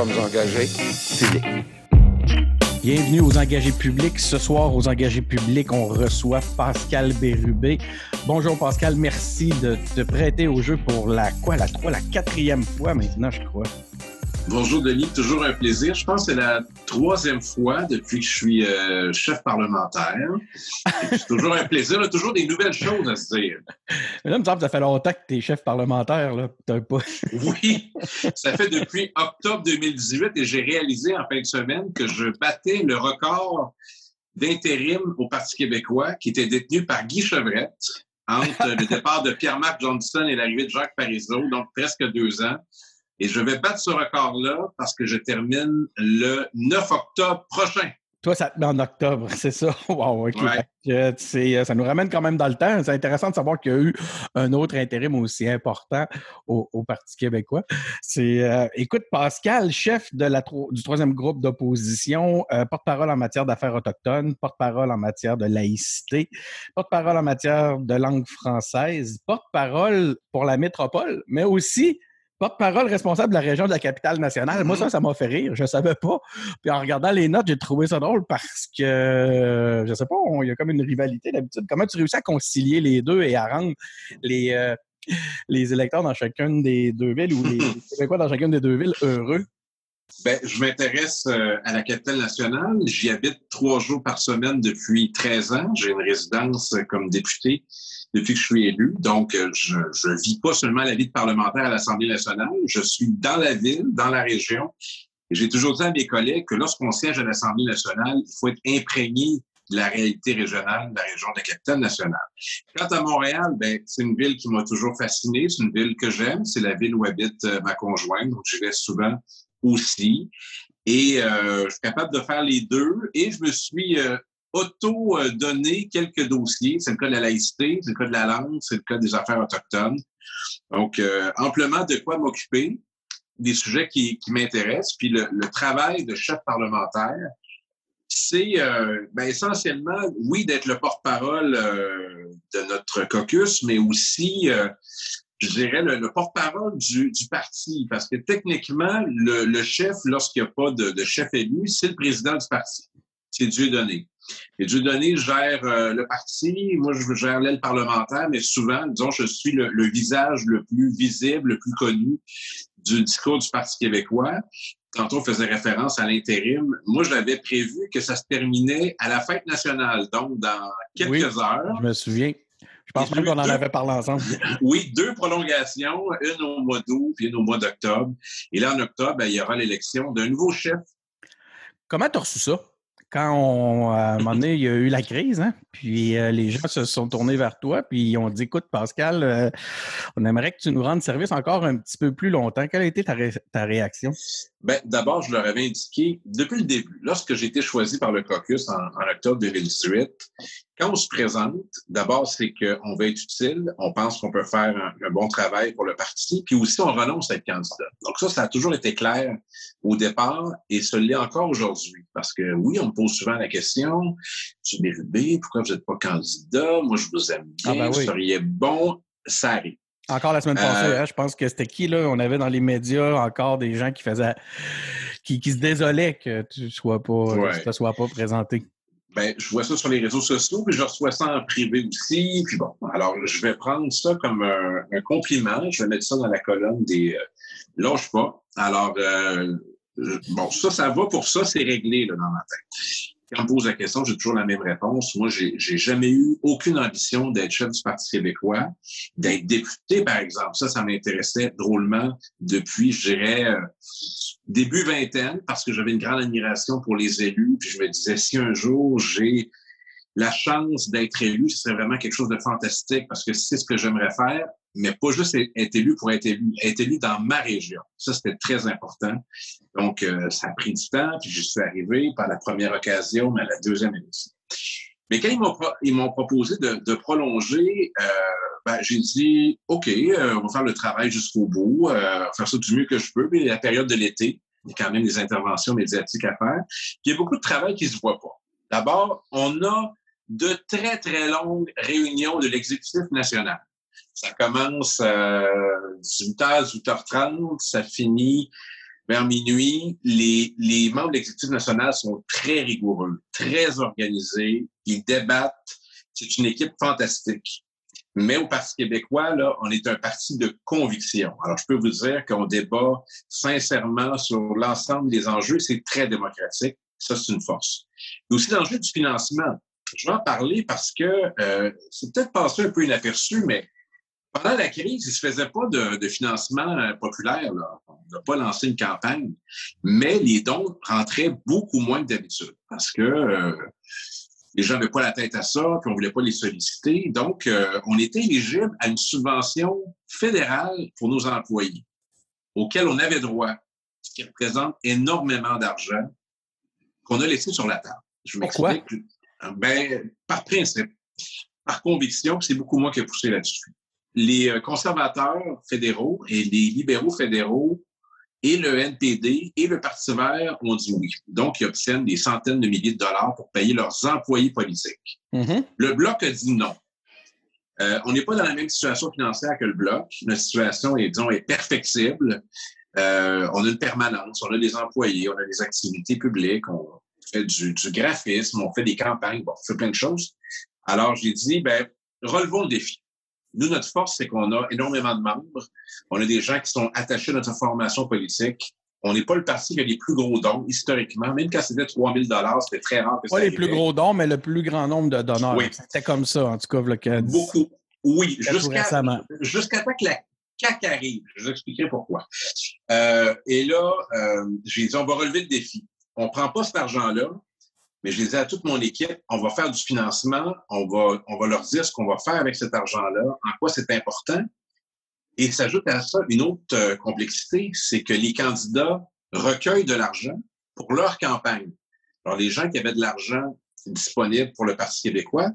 sommes engagés. Bienvenue aux engagés publics. Ce soir, aux engagés publics, on reçoit Pascal Bérubé. Bonjour Pascal, merci de te prêter au jeu pour la quoi, la trois, la quatrième fois maintenant, je crois. Bonjour Denis, toujours un plaisir. Je pense que c'est la troisième fois depuis que je suis euh, chef parlementaire. C'est toujours un plaisir, a toujours des nouvelles choses à se dire. là, il me semble que ça fait longtemps que tu es chef parlementaire. Là. Pas... oui, ça fait depuis octobre 2018 et j'ai réalisé en fin de semaine que je battais le record d'intérim au Parti québécois qui était détenu par Guy Chevrette entre le départ de Pierre-Marc Johnson et l'arrivée de Jacques Parizeau, donc presque deux ans. Et je vais battre ce record-là parce que je termine le 9 octobre prochain. Toi, ça te met en octobre, c'est ça? Wow, OK. Euh, ça nous ramène quand même dans le temps. C'est intéressant de savoir qu'il y a eu un autre intérim aussi important au, Parti québécois. C'est, euh, écoute, Pascal, chef de la, du troisième groupe d'opposition, euh, porte-parole en matière d'affaires autochtones, porte-parole en matière de laïcité, porte-parole en matière de langue française, porte-parole pour la métropole, mais aussi porte-parole responsable de la région de la capitale nationale. Moi, ça, ça m'a fait rire. Je ne savais pas. Puis en regardant les notes, j'ai trouvé ça drôle parce que, je sais pas, il y a comme une rivalité d'habitude. Comment tu réussis à concilier les deux et à rendre les, euh, les électeurs dans chacune des deux villes ou les Québécois dans chacune des deux villes heureux? Ben, je m'intéresse euh, à la capitale nationale. J'y habite trois jours par semaine depuis 13 ans. J'ai une résidence comme député depuis que je suis élu. Donc, euh, je ne vis pas seulement la vie de parlementaire à l'Assemblée nationale, je suis dans la ville, dans la région. J'ai toujours dit à mes collègues que lorsqu'on siège à l'Assemblée nationale, il faut être imprégné de la réalité régionale de la région de la capitale nationale. Quant à Montréal, ben, c'est une ville qui m'a toujours fasciné, c'est une ville que j'aime, c'est la ville où habite euh, ma conjointe, donc j'y vais souvent aussi. Et euh, je suis capable de faire les deux. Et je me suis auto-donner quelques dossiers. C'est le cas de la laïcité, c'est le cas de la langue, c'est le cas des affaires autochtones. Donc, euh, amplement de quoi m'occuper, des sujets qui, qui m'intéressent. Puis le, travail de chef parlementaire, c'est euh, ben, essentiellement, oui, d'être le porte-parole euh, de notre caucus, mais aussi, je dirais, le, porte-parole du, du, parti. Parce que techniquement, le, le chef, lorsqu'il n'y a pas de, de chef élu, c'est le président du parti. C'est Dieu donné. Et Dieu donné gère euh, le parti, moi je gère l'aile parlementaire, mais souvent, disons, je suis le, visage le plus visible, le plus connu du discours du Parti québécois. Tantôt, on faisait référence à l'intérim. Moi, je l'avais prévu que ça se terminait à la fête nationale, donc dans quelques heures. Je me souviens. Je pense qu'on en avait parlé ensemble. oui, deux prolongations, une au mois d'août puis une au mois d'octobre. Et là, en octobre, ben, il y aura l'élection d'un nouveau chef. Comment tu as reçu ça? quand on, à un moment donné, il y a eu la crise, hein, puis euh, les gens se sont tournés vers toi, puis ils ont dit Écoute, Pascal, euh, on aimerait que tu nous rendes service encore un petit peu plus longtemps. Quelle a été ta, ta réaction? Ben, d'abord, je leur avais indiqué depuis le début, lorsque j'ai été choisi par le caucus en, en octobre 2018, quand on se présente, d'abord, c'est qu'on va être utile, on pense qu'on peut faire un, bon travail pour le parti, puis aussi on renonce à être candidat. Donc ça, ça a toujours été clair au départ et ce l'est encore aujourd'hui. Parce que oui, on me pose souvent la question, tu B, pourquoi vous n'êtes pas candidat? Moi, je vous aime bien, ah ben vous seriez bon, ça arrive. Encore la semaine passée, euh, hein, je pense que c'était qui, là? On avait dans les médias encore des gens qui faisaient qui, se désolaient que tu sois pas, te sois pas présenté. Ben, je vois ça sur les réseaux sociaux, puis je reçois ça en privé aussi. Puis bon, alors je vais prendre ça comme un, compliment. Je vais mettre ça dans la colonne des euh, lâche pas. Alors euh, bon, ça, ça va pour ça, c'est réglé là, dans ma tête quand on me pose la question, j'ai toujours la même réponse. Moi, j'ai, j'ai jamais eu aucune ambition d'être chef du Parti québécois, d'être député, par exemple. Ça, ça m'intéressait drôlement depuis, je dirais, euh, début vingtaine, parce que j'avais une grande admiration pour les élus. Puis je me disais, si un jour j'ai la chance d'être élu, ce serait vraiment quelque chose de fantastique parce que c'est ce que j'aimerais faire, mais pas juste être élu pour être élu, être élu dans ma région. Ça, c'était très important. Donc, euh, ça a pris du temps, puis je suis arrivé par la première occasion, mais à la deuxième édition. Mais quand ils m'ont, proposé de, prolonger, euh, ben, j'ai dit, OK, euh, on va faire le travail jusqu'au bout, euh, faire ça du mieux que je peux, mais la période de l'été, il y a quand même des interventions médiatiques à faire. Il y a beaucoup de travail qui se voit pas. D'abord, on a de très, très longues réunions de l'exécutif national. Ça commence à 18h, 18h30, ça finit vers minuit, les, les membres de l'exécutif national sont très rigoureux, très organisés. Ils débattent. C'est une équipe fantastique. Mais au Parti québécois, là, on est un parti de conviction. Alors, je peux vous dire qu'on débat sincèrement sur l'ensemble des enjeux. C'est très démocratique. Ça, c'est une force. Et aussi l'enjeu du financement. Je vais en parler parce que euh, c'est peut-être passé un peu inaperçu, mais pendant la crise, il ne se faisait pas de, financement euh, populaire. Là. On n'a pas lancé une campagne, mais les dons rentraient beaucoup moins que d'habitude parce que euh, les gens n'avaient pas la tête à ça, puis on ne voulait pas les solliciter. Donc, euh, on était éligible à une subvention fédérale pour nos employés, auquel on avait droit, ce qui représente énormément d'argent qu'on a laissé sur la table. Je Pourquoi? Ben, par principe, par conviction, c'est beaucoup moi qui ai poussé là-dessus les euh, conservateurs fédéraux et les libéraux fédéraux et le NPD et le Parti vert ont dit oui. Donc, ils obtiennent des centaines de milliers de dollars pour payer leurs employés politiques. Mm-hmm. Le Bloc a dit non. Euh, on n'est pas dans la même situation financière que le Bloc. Notre situation est, disons, est perfectible. Euh, on a une permanence, on a des employés, on a des activités publiques, on fait du, du graphisme, on fait des campagnes, bon, on fait plein de choses. Alors, j'ai dit, ben, relevons le défi. Nous, notre force, c'est qu'on a énormément de membres. On a des gens qui sont attachés à notre formation politique. On n'est pas le parti qui a les plus gros dons, historiquement. Même quand c'était 3 000 c'était très rare que ça Pas les plus gros dons, mais le plus grand nombre de donneurs. Oui. C'était comme ça, en tout cas, le Beaucoup. Oui, jusqu'à jusqu'à temps que la CAQ arrive. Je vous expliquerai pourquoi. Euh, et là, euh, j'ai dit, on va relever le défi. On ne prend pas cet argent-là, mais je disais à toute mon équipe, on va faire du financement, on va, on va leur dire ce qu'on va faire avec cet argent-là, en quoi c'est important. Et s'ajoute à ça une autre euh, complexité, c'est que les candidats recueillent de l'argent pour leur campagne. Alors, les gens qui avaient de l'argent disponible pour le Parti québécois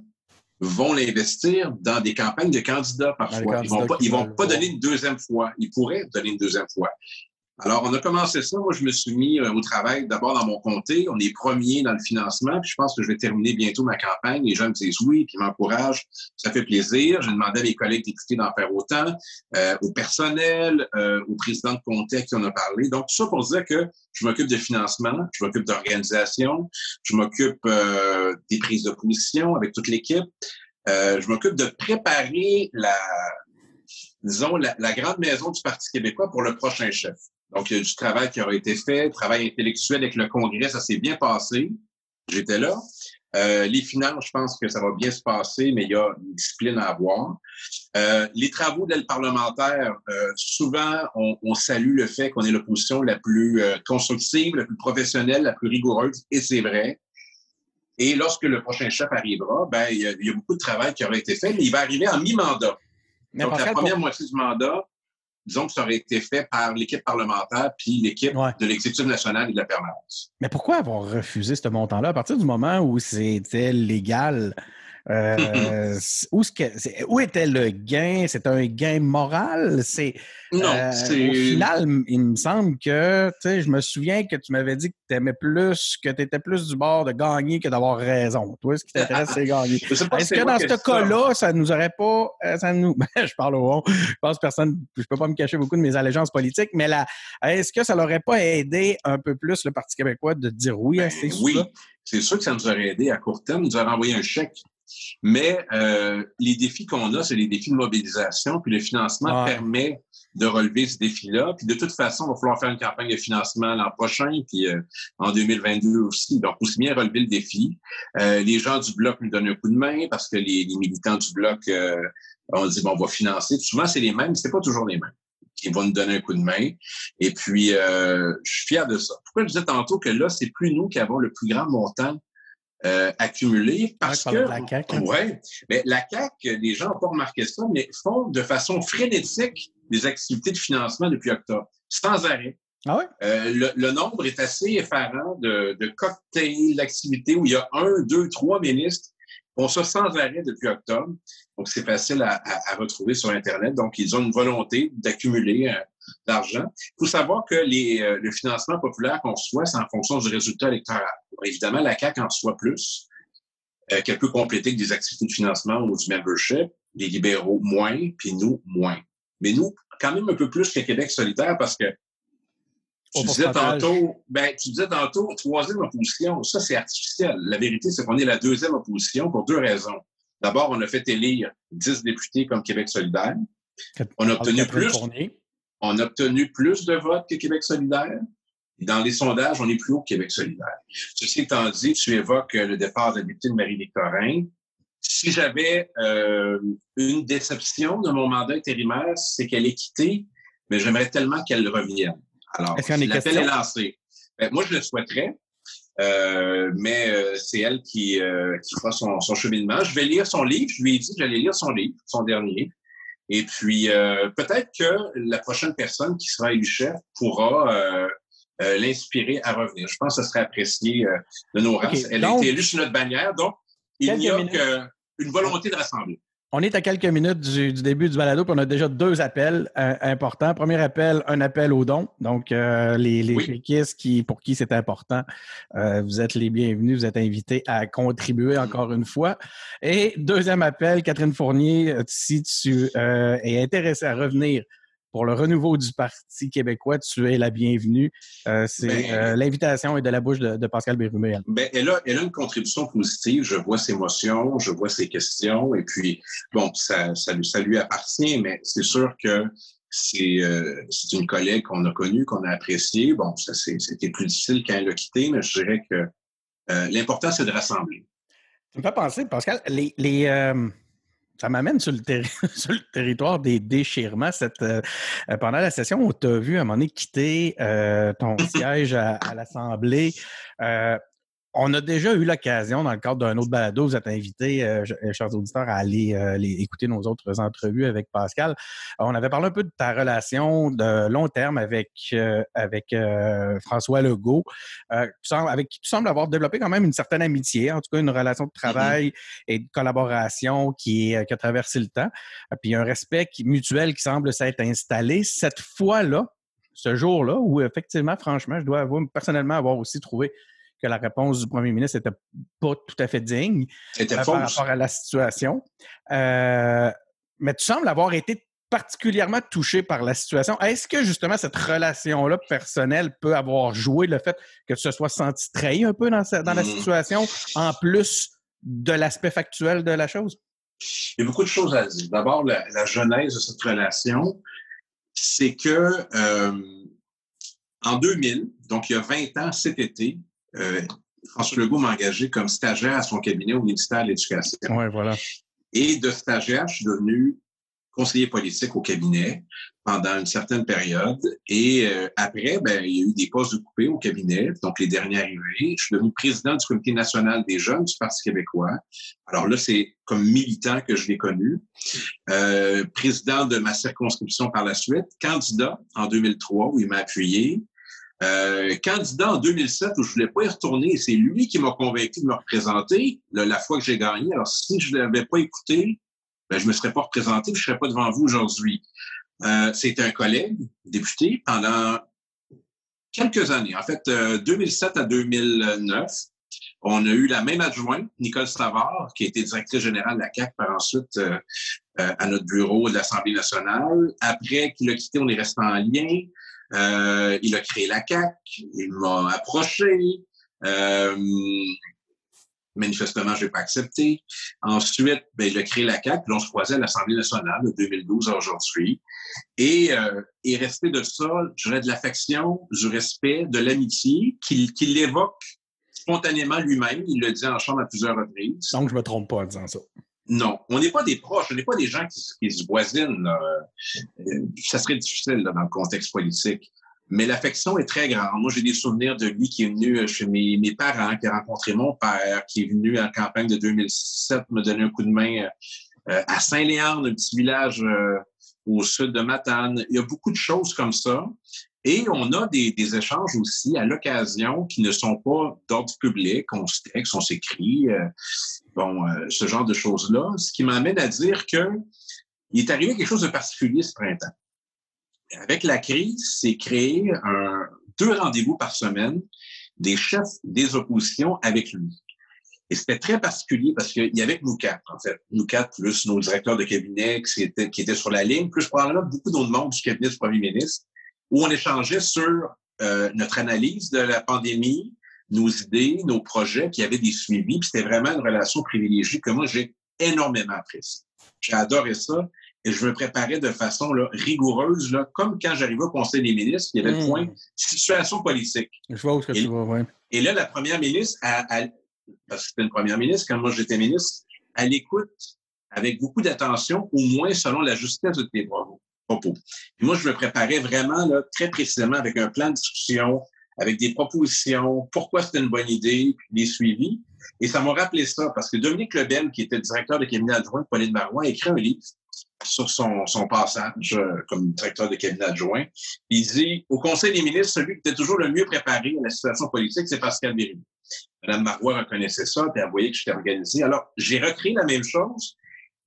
vont l'investir dans des campagnes de candidats parfois. Ils vont pas, ils vont pas donner une deuxième fois. Ils pourraient donner une deuxième fois. Alors, on a commencé ça. Moi, je me suis mis euh, au travail d'abord dans mon comté. On est premier dans le financement. Puis je pense que je vais terminer bientôt ma campagne. Les gens me disent oui, puis m'encouragent. Ça fait plaisir. J'ai demandé à mes collègues députés d'en faire autant, euh, au personnel, euh, au président de comté qui on a parlé. Donc, tout ça pour dire que je m'occupe de financement, je m'occupe d'organisation, je m'occupe euh, des prises de position avec toute l'équipe. je m'occupe de préparer la, disons, la, la, grande maison du Parti québécois pour le prochain chef. Donc, il y a du travail qui aura été fait, travail intellectuel avec le Congrès, ça s'est bien passé. J'étais là. Euh, les finances, je pense que ça va bien se passer, mais il y a une discipline à avoir. Euh, les travaux d'aide parlementaire, euh, souvent, on, on, salue le fait qu'on ait l'opposition la plus euh, constructive, la plus professionnelle, la plus rigoureuse, et c'est vrai. Et lorsque le prochain chef arrivera, ben, il y, a, il y, a, beaucoup de travail qui aura été fait, mais il va arriver en mi-mandat. Donc, la première moitié du mandat, disons que ça aurait été fait par l'équipe parlementaire puis l'équipe de l'exécutif national et de la permanence. Mais pourquoi avoir refusé ce montant-là? À partir du moment où c'était légal? Euh, où, où, était le gain? C'est un gain moral? C'est non, euh, au final, il me semble que, tu sais, je me souviens que tu m'avais dit que tu aimais plus, que tu étais plus du bord de gagner que d'avoir raison. Toi, ce qui t'intéresse, c'est gagner. Est-ce que dans ce cas-là, ça nous aurait pas, euh, ça nous, ben, je parle au rond, je pense personne, je peux pas me cacher beaucoup de mes allégeances politiques, mais là, est-ce que ça l'aurait pas aidé un peu plus le Parti québécois de dire oui à ces ben, Oui, c'est sûr que ça nous aurait aidé à court terme, nous aurait envoyé un chèque. Mais euh, les défis qu'on a, c'est les défis de mobilisation, puis le financement permet de relever ce défi-là. Puis de toute façon, il va falloir faire une campagne de financement l'an prochain, puis euh, en 2022 aussi. Donc, aussi bien relever le défi. Euh, les gens du Bloc nous donnent un coup de main parce que les, les militants du Bloc euh, ont dit, bon, on va financer. souvent, c'est les mêmes, mais c'est pas toujours les mêmes qui vont nous donner un coup de main. Et puis, euh, je suis fier de ça. Pourquoi je disais tantôt que là, c'est plus nous qui avons le plus grand montant euh, accumulé parce que la CAQ, hein. ouais, mais la CAC, les gens n'ont pas remarqué ça, mais font de façon frénétique des activités de financement depuis octobre, sans arrêt. Ah ouais? euh, le, nombre est assez effarant de, de cocktails, d'activités où il y a un, deux, trois ministres qui font ça sans arrêt depuis octobre. Donc, c'est facile à, à, retrouver sur Internet. Donc, ils ont une volonté d'accumuler euh, d'argent. Il faut savoir que les, euh, le financement populaire qu'on reçoit, c'est en fonction du résultat électoral. évidemment, la CAQ en reçoit plus, euh, qu'elle peut compléter avec des activités de financement ou du membership, les libéraux moins, puis nous moins. Mais nous, quand même un peu plus que Québec solidaire parce que Tu disais, tantôt, ben, tu disais tantôt, troisième opposition, ça c'est artificiel. La vérité, c'est qu'on est la deuxième opposition pour deux raisons. D'abord, on a fait élire 10 députés comme Québec solidaire. On a obtenu plus, on a obtenu plus de votes que Québec solidaire. Dans les sondages, on est plus haut que Québec solidaire. Ceci étant dit, tu évoques le départ de la députée de Marie-Victorin. Si j'avais euh, une déception de mon mandat intérimaire, c'est qu'elle est quittée, mais j'aimerais tellement qu'elle revienne. Alors, l'appel est lancé. Ben, moi, je le souhaiterais, euh, mais euh, c'est elle qui, qui fera son, son, cheminement. Je vais lire son livre. Je lui ai dit que j'allais lire son livre, son dernier. Et puis, peut-être que la prochaine personne qui sera élue chef pourra l'inspirer à revenir. Je pense que ce serait apprécié de nos rangs. Elle a été élue sur notre bannière, donc il n'y a qu'une volonté de rassembler. On est à quelques minutes du, début du balado, puis on a déjà deux appels euh, importants. Premier appel, un appel au don. Donc, euh, les, les qui, pour qui c'est important, euh, vous êtes les bienvenus, vous êtes invités à contribuer encore une fois. Et deuxième appel, Catherine Fournier, si tu es intéressé à revenir pour le renouveau du Parti québécois, tu es la bienvenue. Euh, c'est ben, euh, l'invitation est de la bouche de, Pascal Bérumé. Ben, elle, a, elle a une contribution positive. Je vois ses émotions, je vois ses questions, et puis, bon, ça, ça, ça lui appartient, mais c'est sûr que c'est euh, une collègue qu'on a connue, qu'on a appréciée. Bon, ça c'était plus difficile quand elle a quitté, mais je dirais que l'important, c'est de rassembler. Ça me fait penser, Pascal, les, les ça m'amène sur, le territoire des déchirements. Cette, euh, euh, pendant la session, on t'a vu à un moment donné quitter euh, ton siège à, à l'Assemblée on a déjà eu l'occasion, dans le cadre d'un autre balado, vous êtes invité, euh, euh, chers auditeurs, à aller euh, écouter nos autres entrevues avec Pascal. on avait parlé un peu de ta relation de long terme avec, avec François Legault, avec qui tu sembles avoir développé quand même une certaine amitié, en tout cas une relation de mm-hmm. travail et de collaboration qui, qui a traversé le temps, puis un respect mutuel qui semble s'être installé. Cette fois-là, ce jour-là, où effectivement, franchement, je dois avouer personnellement avoir aussi trouvé que la réponse du premier ministre n'était pas tout à fait digne euh, par rapport à la situation. Euh, mais tu sembles avoir été particulièrement touché par la situation. Est-ce que justement cette relation-là personnelle peut avoir joué le fait que tu te sois senti trahi un peu dans, la mmh. situation, en plus de l'aspect factuel de la chose? Il y a beaucoup de choses à dire. D'abord, la, genèse de cette relation, c'est que euh, en 2000, donc il y a 20 ans cet été, François Legault m'a engagé comme stagiaire à son cabinet au ministère de l'Éducation. Ouais, voilà. Et de stagiaire, je suis devenu conseiller politique au cabinet pendant une certaine période. Et euh, après, ben, il y a eu des postes occupés au cabinet, donc les derniers arrivés. Je suis devenu président du comité national des jeunes du Parti québécois. Alors là, c'est comme militant que je l'ai connu. Euh, président de ma circonscription par la suite, candidat en 2003 où il m'a appuyé. Euh, candidat en 2007 où je voulais pas y retourner, c'est lui qui m'a convaincu de me représenter la fois que j'ai gagné. Alors, si je ne l'avais pas écouté, ben, je me serais pas représenté, je serais pas devant vous aujourd'hui. Euh, C'était un collègue, député, pendant quelques années. En fait, 2007 euh, à 2009, on a eu la même adjointe, Nicole Savard, qui a été directrice générale de la CAC par ensuite euh, à notre bureau de l'Assemblée nationale. Après qu'il a quitté, on est resté en lien. Euh, il a créé la CAC, il m'a approché. Euh, manifestement, je n'ai pas accepté. Ensuite, ben, il a créé la CAC, puis on se croisait à l'Assemblée nationale de 2012 à aujourd'hui. Et euh, de ça, je dirais, de l'affection, du respect, de l'amitié, qu'il l'évoque spontanément lui-même. Il le dit en chambre à plusieurs reprises. Donc, je me trompe pas en disant ça. Non, on n'est pas des proches, on n'est pas des gens qui, se voisinent. Euh, ça serait difficile dans le contexte politique. Mais l'affection est très grande. Moi, j'ai des souvenirs de lui qui est venu chez mes, parents, qui a rencontré mon père, qui est venu en campagne de 2007 me donner un coup de main euh, à Saint-Léon, un petit village euh, au sud de Matane. Il y a beaucoup de choses comme ça. Et on a des, échanges aussi à l'occasion qui ne sont pas d'ordre public. On se texte, on s'écrit, euh, bon, euh, ce genre de choses-là. Ce qui m'amène à dire que il est arrivé quelque chose de particulier ce printemps. Avec la crise, c'est créé un, deux rendez-vous par semaine des chefs des oppositions avec lui. Et c'était très particulier parce qu'il y avait nous quatre, en fait. Nous quatre, plus nos directeurs de cabinet qui étaient, qui étaient sur la ligne, plus probablement beaucoup d'autres monde du cabinet du premier ministre où on échangeait sur euh, notre analyse de la pandémie, nos idées, nos projets, puis il y avait des suivis, puis c'était vraiment une relation privilégiée que moi, j'ai énormément appréciée. J'ai adoré ça et je me préparais de façon là, rigoureuse, là, comme quand j'arrivais au Conseil des ministres, il y avait le hmm. point situation politique. Je vois où ce que tu oui. Et là, la première ministre, parce que c'était une première ministre, quand moi j'étais ministre, elle écoute avec beaucoup d'attention, au moins selon la justesse de tes Et moi, je me préparais vraiment là, très précisément avec un plan de discussion, avec des propositions, pourquoi c'était une bonne idée, puis des suivis. Et ça m'a rappelé ça, parce que Dominique Lebel, qui était directeur de cabinet adjoint de Pauline Marois, a écrit un livre sur son, son passage euh, comme directeur de cabinet adjoint. Il dit, au Conseil des ministres, celui qui était toujours le mieux préparé à la situation politique, c'est Pascal Bérubé. Madame Marois reconnaissait ça, puis elle voyait que j'étais organisé. Alors, j'ai recréé la même chose,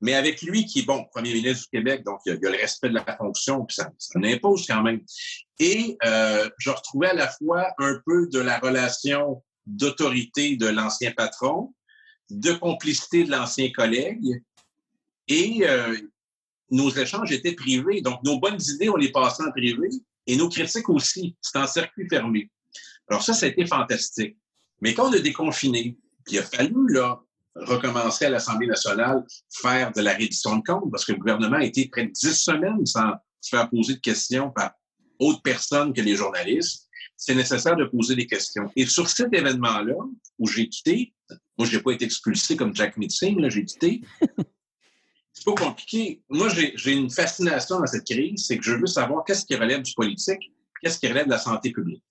mais avec lui qui est, bon, premier ministre du Québec, donc il y a, le respect de la fonction, puis ça, ça impose quand même. Et euh, je retrouvais à la fois un peu de la relation d'autorité de l'ancien patron, de complicité de l'ancien collègue, et euh, nos échanges étaient privés. Donc, nos bonnes idées, on les passait en privé, et nos critiques aussi. C'est en circuit fermé. Alors ça, ça a été fantastique. Mais quand on a déconfiné, puis il a fallu là, recommencer à l'Assemblée nationale faire de la reddition de comptes, parce que le gouvernement a été près de dix semaines sans se faire poser de questions par autres personnes que les journalistes. C'est nécessaire de poser des questions. Et sur cet événement-là, où j'ai quitté, moi, je n'ai pas été expulsé comme Jack Meeting, là, j'ai quitté. C'est pas compliqué. Moi, j'ai une fascination dans cette crise, c'est que je veux savoir qu'est-ce qui relève du politique, qu'est-ce qui relève de la santé publique.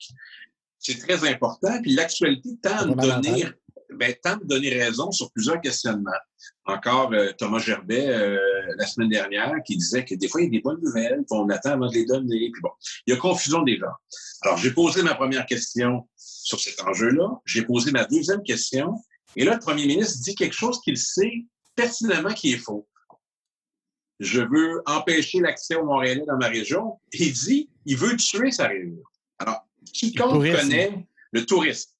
C'est très important. Puis l'actualité tend à donner ben, tente de donner raison sur plusieurs questionnements. Encore euh, Thomas Gerbet euh, la semaine dernière qui disait que des fois, il y a des bonnes nouvelles, qu'on attend avant de les donner. Puis bon, il y a confusion des gens. Alors, j'ai posé ma première question sur cet enjeu-là. J'ai posé ma deuxième question. Et là, le premier ministre dit quelque chose qu'il sait pertinemment qui est faux. Je veux empêcher l'accès aux Montréalais dans ma région. Il dit, il veut tuer sa région. Alors, quiconque connaît le tourisme,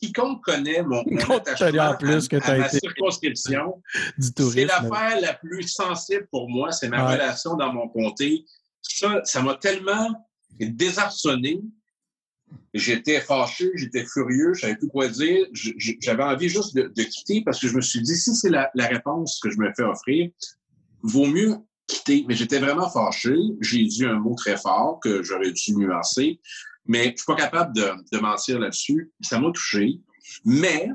quiconque connaît mon, attachement plus que à, ma circonscription, c'est l'affaire la plus sensible pour moi, c'est ma relation dans mon comté. Ça, ça m'a tellement désarçonné. J'étais fâché, j'étais furieux, je savais plus quoi dire. J'avais envie juste de, quitter parce que je me suis dit, si c'est la, la réponse que je me fais offrir, vaut mieux quitter. Mais j'étais vraiment fâché. J'ai dit un mot très fort que j'aurais dû nuancer. Mais je suis pas capable de, mentir là-dessus. Ça m'a touché. Mais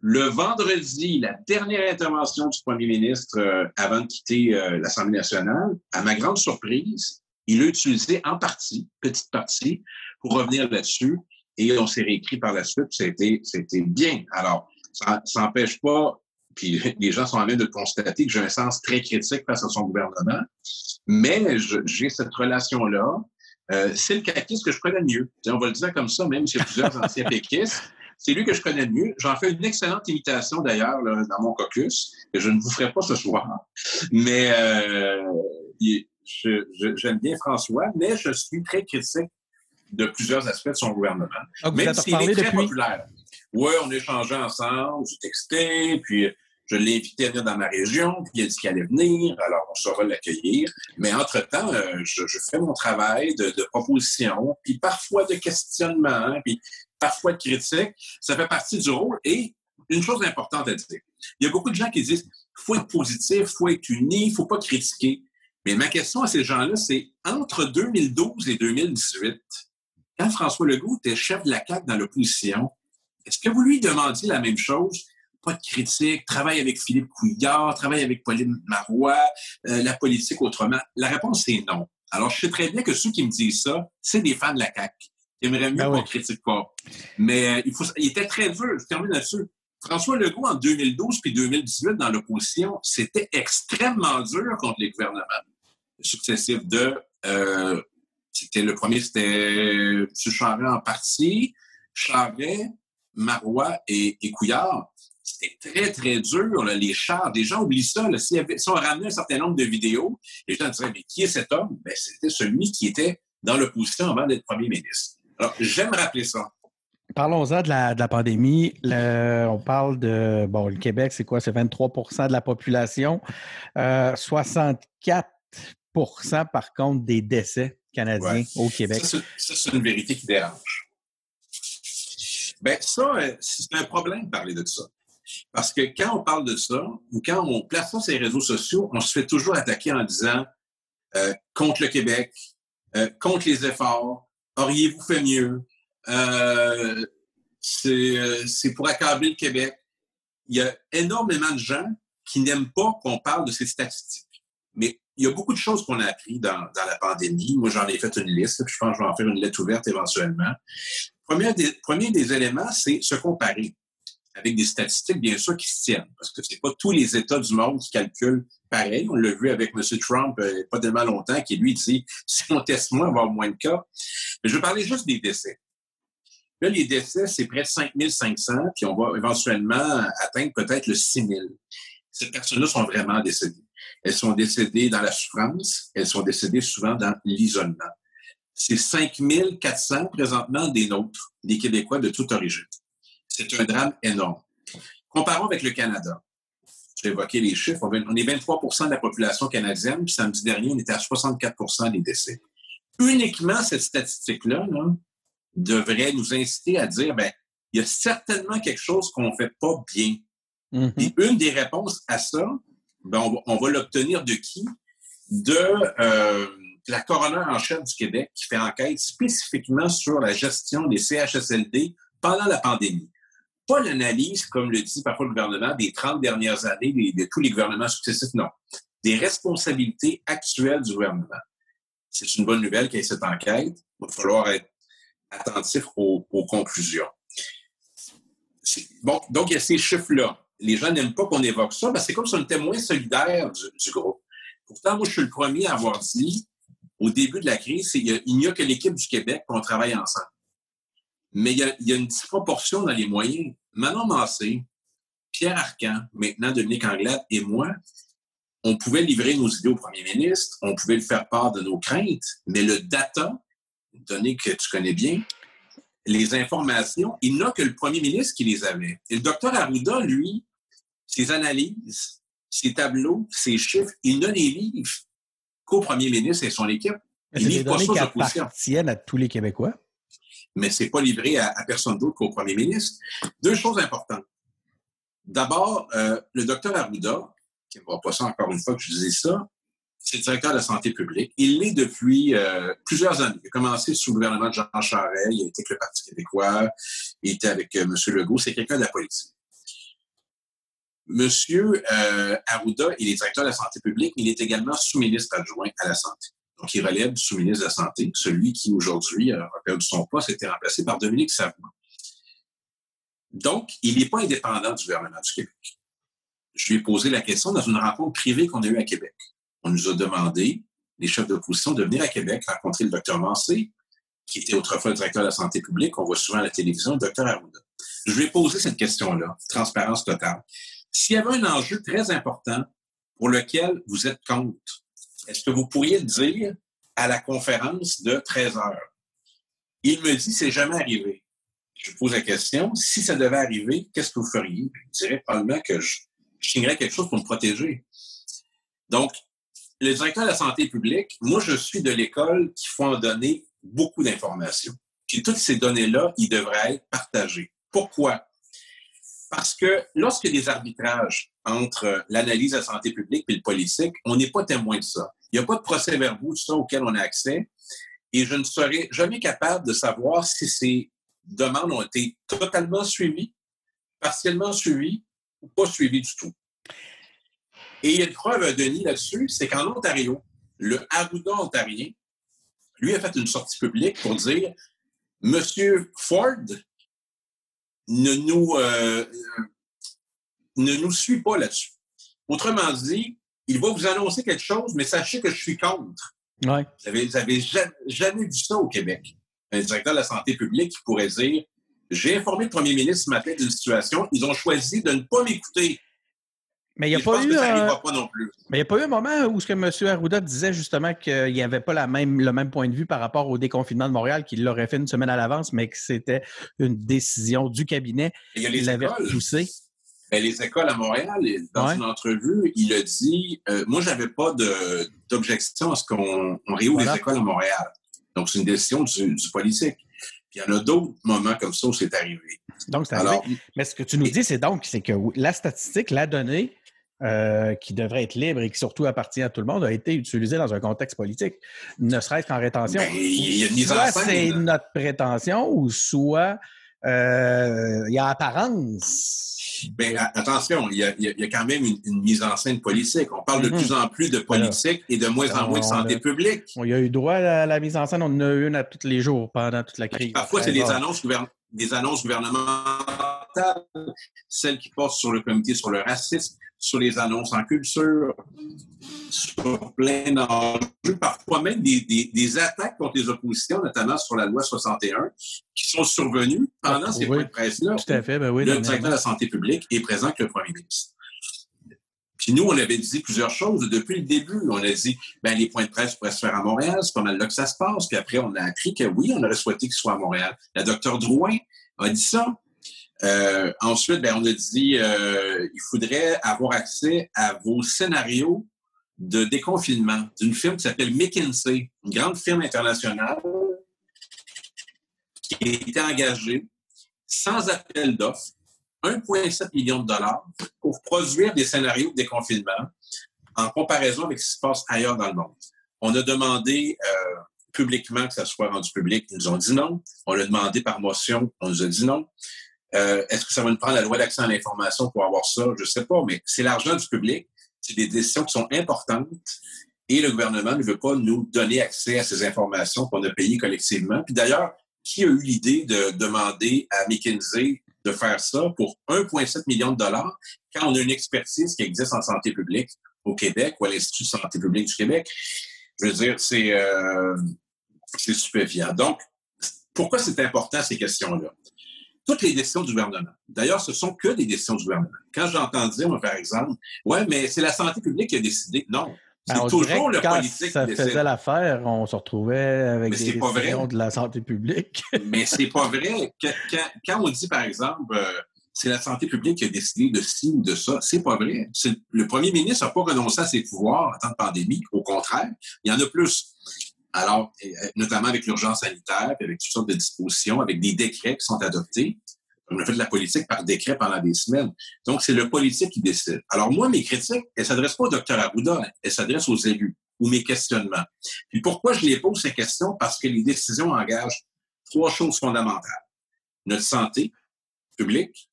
le vendredi, la dernière intervention du premier ministre euh, avant de quitter euh, l'Assemblée nationale, à ma grande surprise, il a utilisé en partie, petite partie, pour revenir là-dessus. Et on s'est réécrit par la suite. C'était, c'était bien. Alors, ça n'empêche pas, puis les gens sont en train de constater que j'ai un sens très critique face à son gouvernement, mais j'ai cette relation-là euh, c'est le caquiste que je connais le mieux. on va le dire comme ça, même a plusieurs anciens péquistes. C'est lui que je connais le mieux. J'en fais une excellente imitation d'ailleurs dans mon caucus, que je ne vous ferai pas ce soir. Mais euh, j'aime bien François, mais je suis très critique de plusieurs aspects de son gouvernement. Ah, même s'il est très populaire. Oui, on échangeait ensemble, j'ai texté, puis je l'ai invité à venir dans ma région, puis il a dit qu'il allait venir, alors on saura l'accueillir. Mais entre-temps, euh, je, fais mon travail de, proposition, puis parfois de questionnement, puis parfois de critique. Ça fait partie du rôle. Et une chose importante à dire, il y a beaucoup de gens qui disent faut être positif, faut être uni, faut pas critiquer. Mais ma question à ces gens-là, c'est entre 2012 et 2018, quand François Legault était chef de la CAQ dans l'opposition, est-ce que vous lui demandiez la même chose? Pas de critique, travaille avec Philippe Couillard, travaille avec Pauline Marois, euh, la politique autrement? La réponse est non. Alors, je sais très bien que ceux qui me disent ça, c'est des fans de la CAQ. Ils aimeraient mieux ben qu'on ne critique pas. Mais euh, il, faut, il était très dur. Je termine là-dessus. François Legault, en 2012 puis 2018, dans l'opposition, c'était extrêmement dur contre les gouvernements successifs de... Euh, c'était le premier, c'était M. Charest en partie, Charest, Marois et Couillard c'était très, très dur, les chars. Des gens oublient ça. Là. Si, on ramenait un certain nombre de vidéos, les gens diraient, mais qui est cet homme? Ben, c'était celui qui était dans l'opposition avant d'être premier ministre. Alors, j'aime rappeler ça. Parlons-en de la, pandémie. on parle de, bon, le Québec, c'est quoi? C'est 23% de la population. 64% par contre, des décès canadiens au Québec. Ça, c'est une vérité qui dérange. Bien, ça, euh, c'est un problème de parler de ça. Parce que quand on parle de ça, ou quand on place ça sur les réseaux sociaux, on se fait toujours attaquer en disant euh, contre le Québec, euh, contre les efforts, auriez-vous fait mieux, euh, c'est pour accabler le Québec. Il y a énormément de gens qui n'aiment pas qu'on parle de ces statistiques. Mais il y a beaucoup de choses qu'on a appris dans, la pandémie. Moi, j'en ai fait une liste, puis je pense que je vais en faire une lettre ouverte éventuellement. Premier des éléments, c'est se comparer avec des statistiques, bien sûr, qui se tiennent. Parce que c'est pas tous les États du monde qui calculent pareil. On l'a vu avec M. Trump euh, pas tellement longtemps, qui lui dit si on teste moins, on va avoir moins de cas. Mais je vais parler juste des décès. Là, les décès, c'est près de 5500, puis on va éventuellement atteindre peut-être le 6000. Ces personnes-là sont vraiment décédées. Elles sont décédées dans la souffrance, elles sont décédées souvent dans l'isolement. C'est 5400 présentement des nôtres, des Québécois de toute origine. C'est un drame énorme. Comparons avec le Canada. J'ai évoqué les chiffres. On est 23% de la population canadienne, puis samedi dernier, on était à 64% des décès. Uniquement cette statistique-là devrait nous inciter à dire, ben, il y a certainement quelque chose qu'on ne fait pas bien. Mm-hmm. Et une des réponses à ça, ben, on va, l'obtenir de qui? De euh, la coroner en chef du Québec qui fait enquête spécifiquement sur la gestion des CHSLD pendant la pandémie pas l'analyse, comme le dit parfois le gouvernement, des 30 dernières années de, tous les gouvernements successifs, non. Des responsabilités actuelles du gouvernement. C'est une bonne nouvelle qu'il y ait cette enquête. Il va falloir être attentif aux, conclusions. Bon, donc, il y a ces chiffres-là. Les gens n'aiment pas qu'on évoque ça, mais c'est comme si on était moins solidaire du, groupe. Pourtant, moi, je suis le premier à avoir dit, au début de la crise, il n'y a, a, que l'équipe du Québec qu'on travaille ensemble. Mais il y, a, une disproportion dans les moyens. Manon Massé, Pierre Arcan, maintenant Dominique Anglade et moi, on pouvait livrer nos idées au premier ministre, on pouvait le faire part de nos craintes, mais le data, donné que tu connais bien, les informations, il n'a que le premier ministre qui les avait. Et le docteur Arruda, lui, ses analyses, ses tableaux, ses chiffres, il ne les livre qu'au premier ministre et son équipe. Il livre pas ça appartiennent à tous les Québécois? Mais c'est pas livré à, personne d'autre qu'au premier ministre. Deux choses importantes. D'abord, euh, le docteur Arruda, qui ne va pas ça encore une fois que je disais ça, c'est directeur de la santé publique. Il l'est depuis euh, plusieurs années. Il a commencé sous le gouvernement de Jean Charest, il a été avec le Parti québécois, il était avec euh, M. Legault, c'est quelqu'un de la politique. Monsieur Arruda, il est directeur de la santé publique, mais il est également sous-ministre adjoint à la santé. Il relève du sous-ministre de la Santé, celui qui aujourd'hui a perdu son poste, a été remplacé par Dominique Savoie. Donc, il n'est pas indépendant du gouvernement du Québec. Je lui ai posé la question dans une rencontre privée qu'on a eue à Québec. On nous a demandé, les chefs d'opposition, de venir à Québec rencontrer le docteur Mancé, qui était autrefois le directeur de la santé publique. On voit souvent à la télévision le docteur Arruda. Je lui ai posé cette question-là, transparence totale. S'il y avait un enjeu très important pour lequel vous êtes contre, est-ce que vous pourriez le dire à la conférence de 13 heures? Il me dit, c'est jamais arrivé. Je pose la question, si ça devait arriver, qu'est-ce que vous feriez? Je dirais probablement que je, signerais quelque chose pour me protéger. Donc, le directeur de la santé publique, moi, je suis de l'école qui en donner beaucoup d'informations. Puis toutes ces données-là, ils devraient être partagées. Pourquoi? Parce que lorsque des arbitrages entre l'analyse de la santé publique et le politique, on n'est pas témoin de ça. Il n'y a pas de procès-verbaux, tout ça, auquel on a accès. Et je ne serai jamais capable de savoir si ces demandes ont été totalement suivies, partiellement suivies ou pas suivies du tout. Et il y a une preuve, Denis, là-dessus, c'est qu'en Ontario, le Arruda ontarien, lui a fait une sortie publique pour dire Monsieur Ford ne nous, euh, ne nous suit pas là-dessus. Autrement dit, il va vous annoncer quelque chose, mais sachez que je suis contre. Ouais. Vous n'avez jamais, vu ça au Québec. Un directeur de la santé publique qui pourrait dire J'ai informé le premier ministre ce matin d'une situation, ils ont choisi de ne pas m'écouter. Mais il n'y a, pas eu, Mais il a pas eu un moment où ce que M. Arruda disait justement qu'il n'y avait pas la même, le même point de vue par rapport au déconfinement de Montréal, qu'il l'aurait fait une semaine à l'avance, mais que c'était une décision du cabinet. Il l'avait poussé. Ben, les écoles à Montréal, dans une entrevue, il a dit euh, Moi, j'avais pas d'objection à ce qu'on réouvre les écoles à Montréal. Donc, c'est une décision du, politique. Puis il y en a d'autres moments comme ça où c'est arrivé. Donc, c'est arrivé. Mais ce que tu nous dis, c'est donc c'est que la statistique, la donnée, euh, qui devrait être libre et qui surtout appartient à tout le monde, a été utilisée dans un contexte politique, ne serait-ce qu'en rétention. Ben, il y a une mise soit c'est notre prétention ou soit il y a apparence ben, attention, il y, a, quand même une, mise en scène politique. On parle de mm-hmm. plus en plus de politique et de moins en moins de santé publique. On y a eu droit à la, mise en scène. On en a eu une à tous les jours pendant toute la crise. Parfois, c'est des annonces, des annonces gouvernementales, celles qui portent sur le comité sur le racisme, sur les annonces en culture, sur plein d'enjeux, parfois même des, attaques contre les oppositions, notamment sur la loi 61, qui sont survenues pendant ces points de presse-là. Tout à fait, ben oui. Le directeur de la santé publique est présent que le premier ministre. Puis nous, on avait dit plusieurs choses depuis le début. On a dit, ben, les points de presse pourraient se faire à Montréal, c'est pas mal là que ça se passe. Puis après, on a appris que oui, on aurait souhaité qu'il soit à Montréal. La docteur Drouin a dit ça. Euh, ensuite, ben, on a dit euh, il faudrait avoir accès à vos scénarios de déconfinement d'une firme qui s'appelle McKinsey, une grande firme internationale qui a été engagée sans appel d'offres, 1,7 million de dollars pour produire des scénarios de déconfinement en comparaison avec ce qui se passe ailleurs dans le monde. On a demandé euh, publiquement que ça soit rendu public, ils nous ont dit non. On l'a demandé par motion, on nous a dit non. Euh, est-ce que ça va nous prendre la loi d'accès à l'information pour avoir ça? Je ne sais pas, mais c'est l'argent du public. C'est des décisions qui sont importantes et le gouvernement ne veut pas nous donner accès à ces informations qu'on a payées collectivement. Puis d'ailleurs, qui a eu l'idée de demander à McKinsey de faire ça pour 1,7 million de dollars quand on a une expertise qui existe en santé publique au Québec ou à l'Institut de santé publique du Québec? Je veux dire, c'est euh, stupéfiant. Donc, pourquoi c'est important ces questions-là? Toutes les décisions du gouvernement. D'ailleurs, ce sont que des décisions du gouvernement. Quand j'entends dire, moi, par exemple, ouais, mais c'est la santé publique qui a décidé. Non. C'est ben, toujours le quand politique ça faisait l'affaire, on se retrouvait avec des décisions de la santé publique. mais c'est pas vrai. Quand, on dit, par exemple, euh, c'est la santé publique qui a décidé de ci ou de ça, c'est pas vrai. Le premier ministre n'a pas renoncé à ses pouvoirs en temps de pandémie. Au contraire, il y en a plus. Alors, euh, notamment avec l'urgence sanitaire, avec toutes sortes de dispositions, avec des décrets qui sont adoptés. On a fait de la politique par décret pendant des semaines. Donc, c'est le politique qui décide. Alors, moi, mes critiques, elles s'adressent pas au docteur Arruda, elles s'adressent aux élus ou mes questionnements. Puis pourquoi je les pose ces questions? Parce que les décisions engagent trois choses fondamentales. Notre santé publique,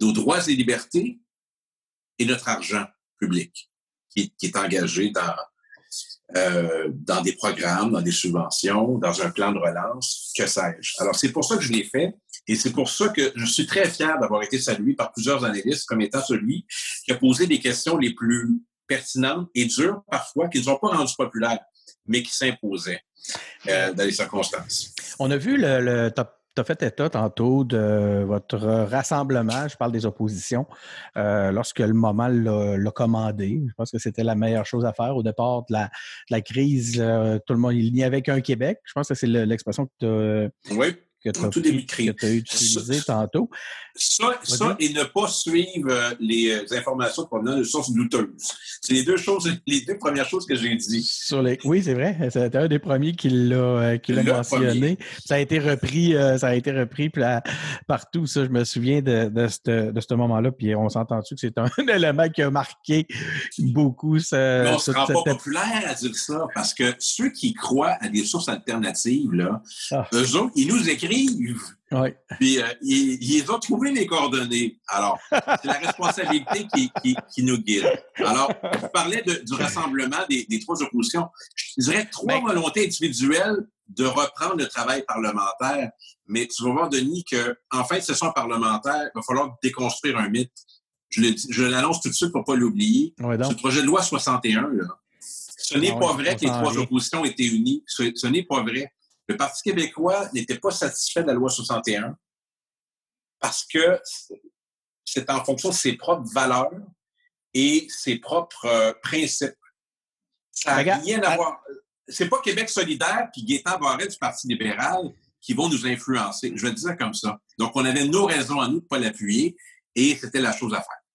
nos droits et libertés et notre argent public qui est engagé dans, euh, dans des programmes, dans des subventions, dans un plan de relance, que sais-je. Alors, c'est pour ça que je l'ai fait et c'est pour ça que je suis très fier d'avoir été salué par plusieurs analystes comme étant celui qui a posé des questions les plus pertinentes et dures parfois, qui ne sont pas rendues populaires, mais qui s'imposaient euh, dans les circonstances. On a vu le, le top tu as fait état tantôt de votre rassemblement, je parle des oppositions, euh, lorsque le moment l'a commandé. Je pense que c'était la meilleure chose à faire. Au départ de la, crise, tout le monde, il n'y avait qu'un Québec. Je pense que c'est l'expression que tu as, oui que tu as, utilisé tantôt. Ça, ça et ne pas suivre euh, les euh, informations provenant de sources douteuses. C'est les deux choses, les deux premières choses que j'ai dit. Sur les... Oui, c'est vrai. C'était un des premiers qui l'a euh, mentionné. Ça a été repris, ça a été repris partout. Ça, je me souviens de, de ce moment-là. Puis on s'entend-tu que c'est un élément qui a marqué beaucoup. Ce, Mais on ne se rend pas populaire à dire ça parce que ceux qui croient à des sources alternatives, là, ah. eux autres, ils nous écrivent puis euh, ils, ont trouvé les coordonnées. Alors, c'est la responsabilité qui, nous guide. Alors, je parlais du rassemblement des, trois oppositions. Je dirais trois volontés individuelles de reprendre le travail parlementaire. Mais tu vas voir, Denis, qu'en fin de session parlementaire, il va falloir déconstruire un mythe. Je l'annonce tout de suite pour ne pas l'oublier. Ce projet de loi 61, ce n'est ah pas vrai que les trois oppositions étaient unies. ce n'est pas vrai. Le Parti québécois n'était pas satisfait de la loi 61 parce que c'est en fonction de ses propres valeurs et ses propres euh, principes. Ça n'a rien à voir. C'est pas Québec solidaire puis Gaétan Barret du Parti libéral qui vont nous influencer. Je vais dire ça comme ça. Donc, on avait nos raisons à nous de ne pas l'appuyer. Et c'était la chose à faire.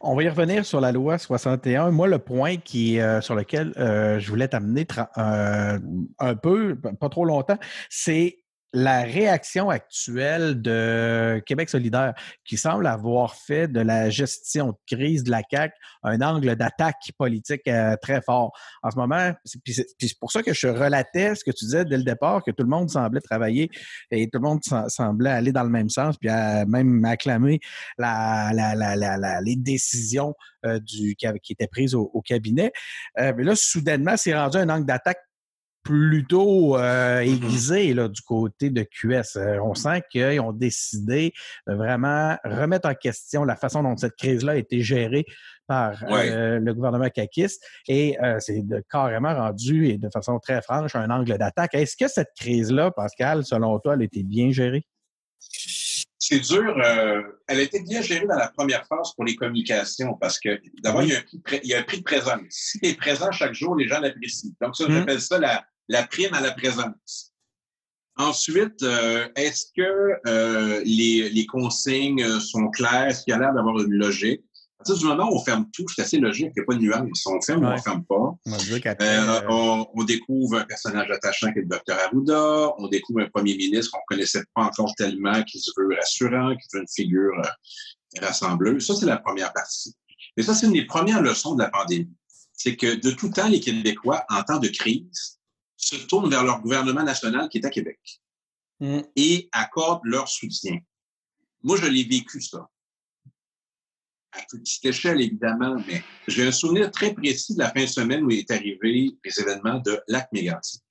On va y revenir sur la loi 61. Moi, le point qui, euh, sur lequel euh, je voulais t'amener euh, un peu, pas trop longtemps, c'est la réaction actuelle de Québec solidaire, qui semble avoir fait de la gestion de crise de la CAQ un angle d'attaque politique euh, très fort. En ce moment, c'est pour ça que je relatais ce que tu disais dès le départ, que tout le monde semblait travailler et tout le monde semblait aller dans le même sens, puis même acclamer la, les décisions euh, du, qui, étaient prises au, cabinet. Euh, mais là, soudainement, c'est rendu un angle d'attaque plutôt euh, mm-hmm. aiguisé là, du côté de QS. Euh, on sent qu'ils ont décidé de vraiment remettre en question la façon dont cette crise-là a été gérée par euh, le gouvernement caquiste et c'est carrément rendu, et de façon très franche, un angle d'attaque. Est-ce que cette crise-là, Pascal, selon toi, elle a été bien gérée? C'est dur. elle a été bien gérée dans la première phase pour les communications parce que d'abord, il, y a un prix de présence. Si tu es présent chaque jour, les gens l'apprécient. Donc, ça, j'appelle mmh. ça la, la prime à la présence. Ensuite, euh, est-ce que euh, les, les, consignes sont claires? Est-ce qu'il y a l'air d'avoir une logique? À partir du moment où on ferme tout, c'est assez logique, il n'y a pas de nuance. On ferme ou on ne ferme pas. Euh, on, on, découvre un personnage attachant qui est le docteur Arruda. On découvre un premier ministre qu'on ne connaissait pas encore tellement, qui se veut rassurant, qui veut une figure rassembleuse. Ça, c'est la première partie. Et ça, c'est une des premières leçons de la pandémie. C'est que de tout temps, les Québécois, en temps de crise, se tournent vers leur gouvernement national qui est à Québec mm. et accordent leur soutien. Moi, je l'ai vécu, ça. Petite échelle, évidemment, mais j'ai un souvenir très précis de la fin de semaine où est arrivé les événements de lac mégantic.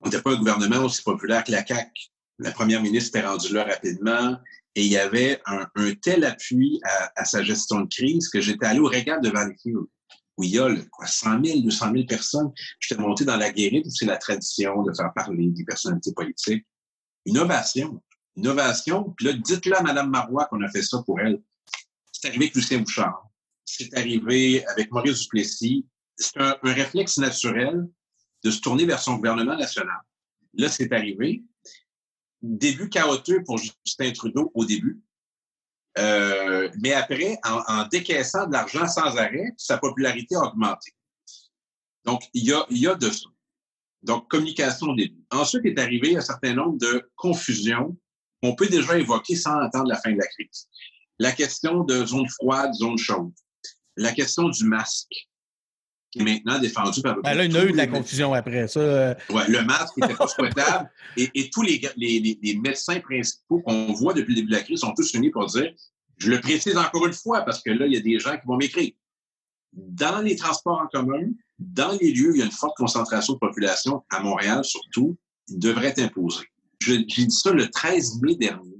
On n'était pas un gouvernement aussi populaire que la CAQ. La première ministre était rendue là rapidement et il y avait un, tel appui à, sa gestion de crise que j'étais allé au régal de Valleyfield où il y a quoi, 100 000, 200 000 personnes. J'étais monté dans la guérite c'est la tradition de faire parler des personnalités politiques. Innovation. Innovation. Puis là, dites-le à Mme Marois qu'on a fait ça pour elle. C'est arrivé avec Lucien Bouchard. C'est arrivé avec Maurice Duplessis. C'est un, réflexe naturel de se tourner vers son gouvernement national. Là, c'est arrivé. Début chaotique pour Justin Trudeau au début. Euh, mais après, en, décaissant de l'argent sans arrêt, sa popularité a augmenté. Donc, il y a, il y a de ça. Donc, communication au début. Ensuite est arrivé un certain nombre de confusions qu'on peut déjà évoquer sans attendre la fin de la crise. La question de zone froide, zone chaude. La question du masque, qui est maintenant défendu par... Ben là, il y a eu de la confusion après ça. Euh. Ouais, le masque n'était pas souhaitable. Et, et tous les, les, les, médecins principaux qu'on voit depuis le début de la crise sont tous unis pour dire, je le précise encore une fois parce que là, il y a des gens qui vont m'écrire. Dans les transports en commun, dans les lieux où il y a une forte concentration de population, à Montréal surtout, il devrait être imposé. J'ai dit ça le 13 mai dernier.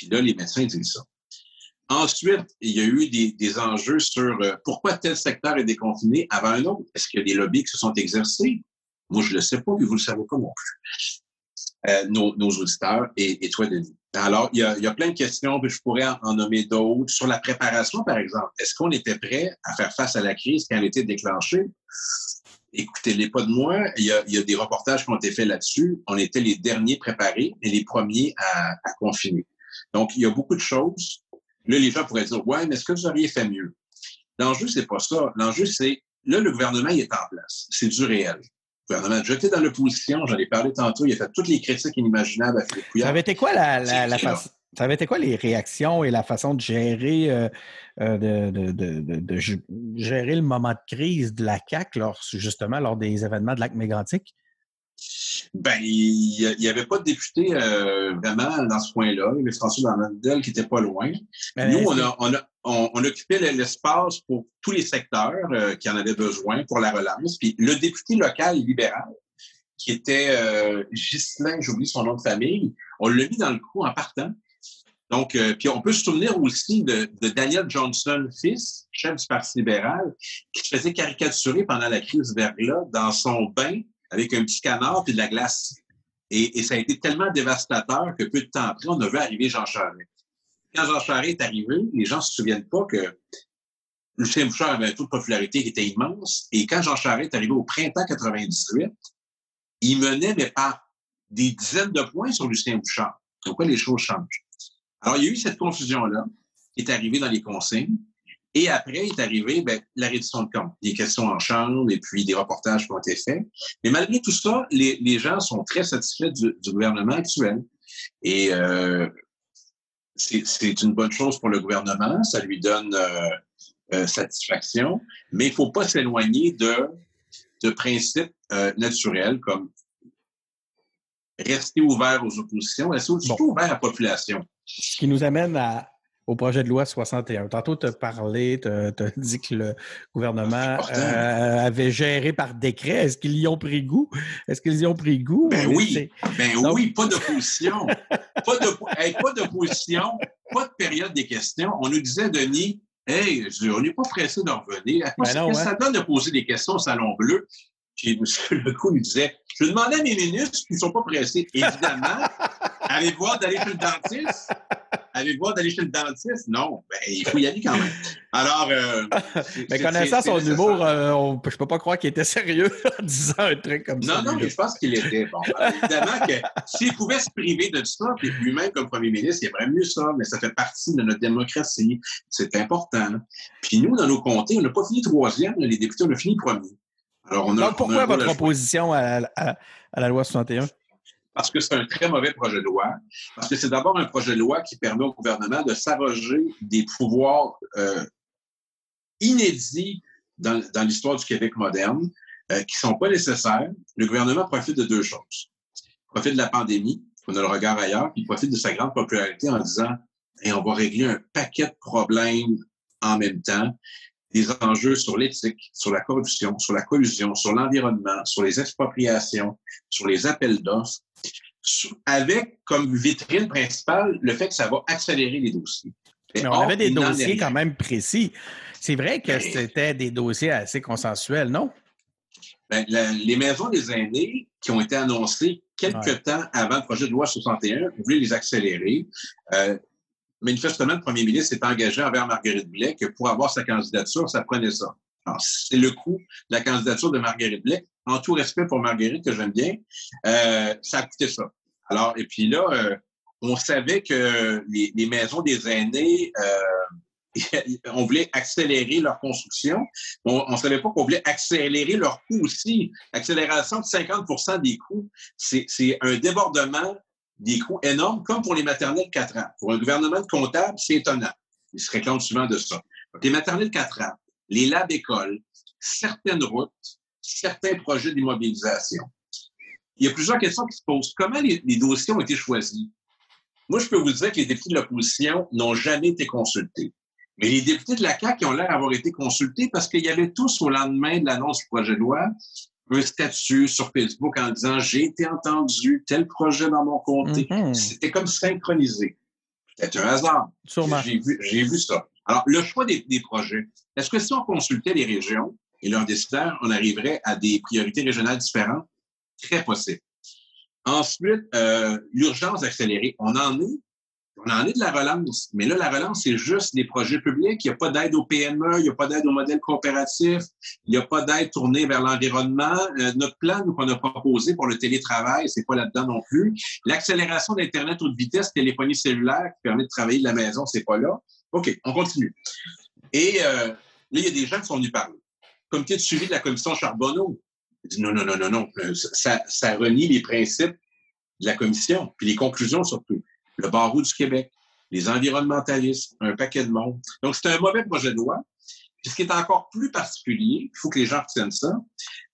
Puis là, les médecins disent ça. Ensuite, il y a eu des, enjeux sur euh, pourquoi tel secteur est déconfiné avant un autre? Est-ce qu'il y a des lobbies qui se sont exercés? Moi, je ne le sais pas, mais vous ne le savez pas non plus. Euh, nos, auditeurs et, toi, Denis. Alors, il y, a, plein de questions, puis je pourrais en, nommer d'autres. Sur la préparation, par exemple, est-ce qu'on était prêt à faire face à la crise quand elle était déclenchée? Écoutez-les pas de moi. Il y, a, des reportages qui ont été faits là-dessus. On était les derniers préparés et les premiers à confiner. Donc, il y a beaucoup de choses Là, les gens pourraient dire, ouais, mais est-ce que vous auriez fait mieux? L'enjeu, c'est pas ça. L'enjeu, c'est, là, le gouvernement, il est en place. C'est du réel. Le gouvernement, jeté dans l'opposition, j'en ai parlé tantôt, il a fait toutes les critiques inimaginables à Philippe Couillard. Ça avait été quoi la, la, la façon... Ça avait été quoi les réactions et la façon de gérer, euh, euh de, de, de, de, gérer le moment de crise de la CAQ lors, justement lors des événements de lac mégantic? Ben, il n'y avait pas de député euh, vraiment dans ce coin-là. Il y avait François Damandel qui était pas loin. Ben, Nous, on, a, on, a, on, occupait l'espace pour tous les secteurs euh, qui en avaient besoin pour la relance. Puis le député local libéral, qui était euh, Ghislain, j'oublie son nom de famille, on l'a mis dans le coup en partant. Donc, euh, puis on peut se souvenir aussi de, de, Daniel Johnson, fils, chef du Parti libéral, qui se faisait caricaturer pendant la crise verglas dans son bain avec un petit canard et de la glace. Et, et, ça a été tellement dévastateur que peu de temps après, on a vu arriver Jean Charest. Quand Jean Charest est arrivé, les gens se souviennent pas que Lucien Bouchard avait un taux de popularité qui était immense. Et quand Jean Charest est arrivé au printemps 98, il menait, mais par des dizaines de points sur Lucien Bouchard. Donc, les choses changent? Alors, il y a eu cette confusion-là qui est arrivée dans les consignes. Et après est arrivé ben, la reddition de comptes, des questions en chambre et puis des reportages qui ont été faits. Mais malgré tout ça, les, les gens sont très satisfaits du, du gouvernement actuel. Et euh, c'est une bonne chose pour le gouvernement, ça lui donne euh, euh, satisfaction, mais il ne faut pas s'éloigner de, de principes naturels comme rester ouvert aux oppositions, rester bon. ouvert à la population. Ce qui nous amène à, au projet de loi 61. Tantôt, tu as parlé, tu as, dit que le gouvernement euh, avait géré par décret. Est-ce qu'ils y ont pris goût? Est-ce qu'ils y ont pris goût? Ben oui, ben oui, pas d'opposition. pas d'opposition, pas de période des questions. On nous disait, Denis, Hey, on n'est pas pressé d'en revenir. Ben non, ça donne de poser des questions au Salon Bleu? Puis M. Lecoux nous disait, je demandais à mes ministres qui ne sont pas pressés. Évidemment, allez-vous voir d'aller chez le dentiste? Avez-vous d'aller chez le dentiste? Non. Ben, il faut y aller quand même. Alors. Euh, mais connaissant son humour, euh, je ne peux pas croire qu'il était sérieux en disant un truc comme ça. Non, non, mais je pense qu'il était. Bon, évidemment que s'il pouvait se priver de ça, puis lui-même comme premier ministre, il aimerait mieux ça, mais ça fait partie de notre démocratie. C'est important. Puis nous, dans nos comtés, on n'a pas fini troisième, les députés, on a fini premier. Alors, on a, Donc, pourquoi votre opposition à, à, à la loi 61? Parce que c'est un très mauvais projet de loi, parce que c'est d'abord un projet de loi qui permet au gouvernement de s'arroger des pouvoirs euh, inédits dans, l'histoire du Québec moderne, euh, qui sont pas nécessaires. Le gouvernement profite de deux choses. Il profite de la pandémie, on a le regard ailleurs, puis il profite de sa grande popularité en disant et on va régler un paquet de problèmes en même temps des enjeux sur l'éthique, sur la corruption, sur la collusion, sur l'environnement, sur les expropriations, sur les appels d'offres, avec comme vitrine principale le fait que ça va accélérer les dossiers. Mais on avait des dossiers quand même précis. C'est vrai que ben, c'était des dossiers assez consensuels, non? Ben, les maisons des aînés qui ont été annoncées quelques temps avant le projet de loi 61, voulaient les accélérer. Euh, manifestement, le premier ministre s'est engagé envers Marguerite Blais que pour avoir sa candidature, ça prenait ça. C'est le coût de la candidature de Marguerite Blais. En tout respect pour Marguerite, que j'aime bien, euh, ça a coûté ça. Alors, et puis là, euh, on savait que les, maisons des aînés, euh, on voulait accélérer leur construction. On ne savait pas qu'on voulait accélérer leurs coûts aussi. Accélération de 50% des coûts, c'est un débordement des coûts énormes, comme pour les maternelles de 4 ans. Pour un gouvernement de comptable, c'est étonnant. Ils se réclament souvent de ça. Donc, les maternelles de 4 ans, les labs écoles, certaines routes, certains projets d'immobilisation. Il y a plusieurs questions qui se posent. Comment les, dossiers ont été choisis? Moi, je peux vous dire que les députés de l'opposition n'ont jamais été consultés. Mais les députés de la CAQ ont l'air d'avoir été consultés parce qu'il y avait tous au lendemain de l'annonce du projet de loi un statut sur Facebook en disant j'ai été entendu, tel projet dans mon comté. Mm-hmm. C'était comme synchronisé. Peut-être un hasard. J'ai vu, vu, ça. Alors, le choix des, des projets. Est-ce que si on consultait les régions et leurs décideurs, on arriverait à des priorités régionales différentes? Très possible. Ensuite, euh, l'urgence accélérée. On en est on en est de la relance. Mais là, la relance, c'est juste des projets publics. Il n'y a pas d'aide au PME, il n'y a pas d'aide au modèle coopératif, il n'y a pas d'aide tournée vers l'environnement. Euh, notre plan qu'on a proposé pour le télétravail, c'est pas là-dedans non plus. L'accélération d'Internet haute vitesse, téléphonie cellulaire qui permet de travailler de la maison, c'est pas là. OK, on continue. Et euh, là, il y a des gens qui sont venus parler. Comité de suivi de la commission Charbonneau. dit non, non, non, non, non. Ça, ça renie les principes de la commission, puis les conclusions surtout le barreau du Québec, les environnementalistes, un paquet de monde. Donc, c'est un mauvais projet de loi. Puis ce qui est encore plus particulier, il faut que les gens retiennent ça,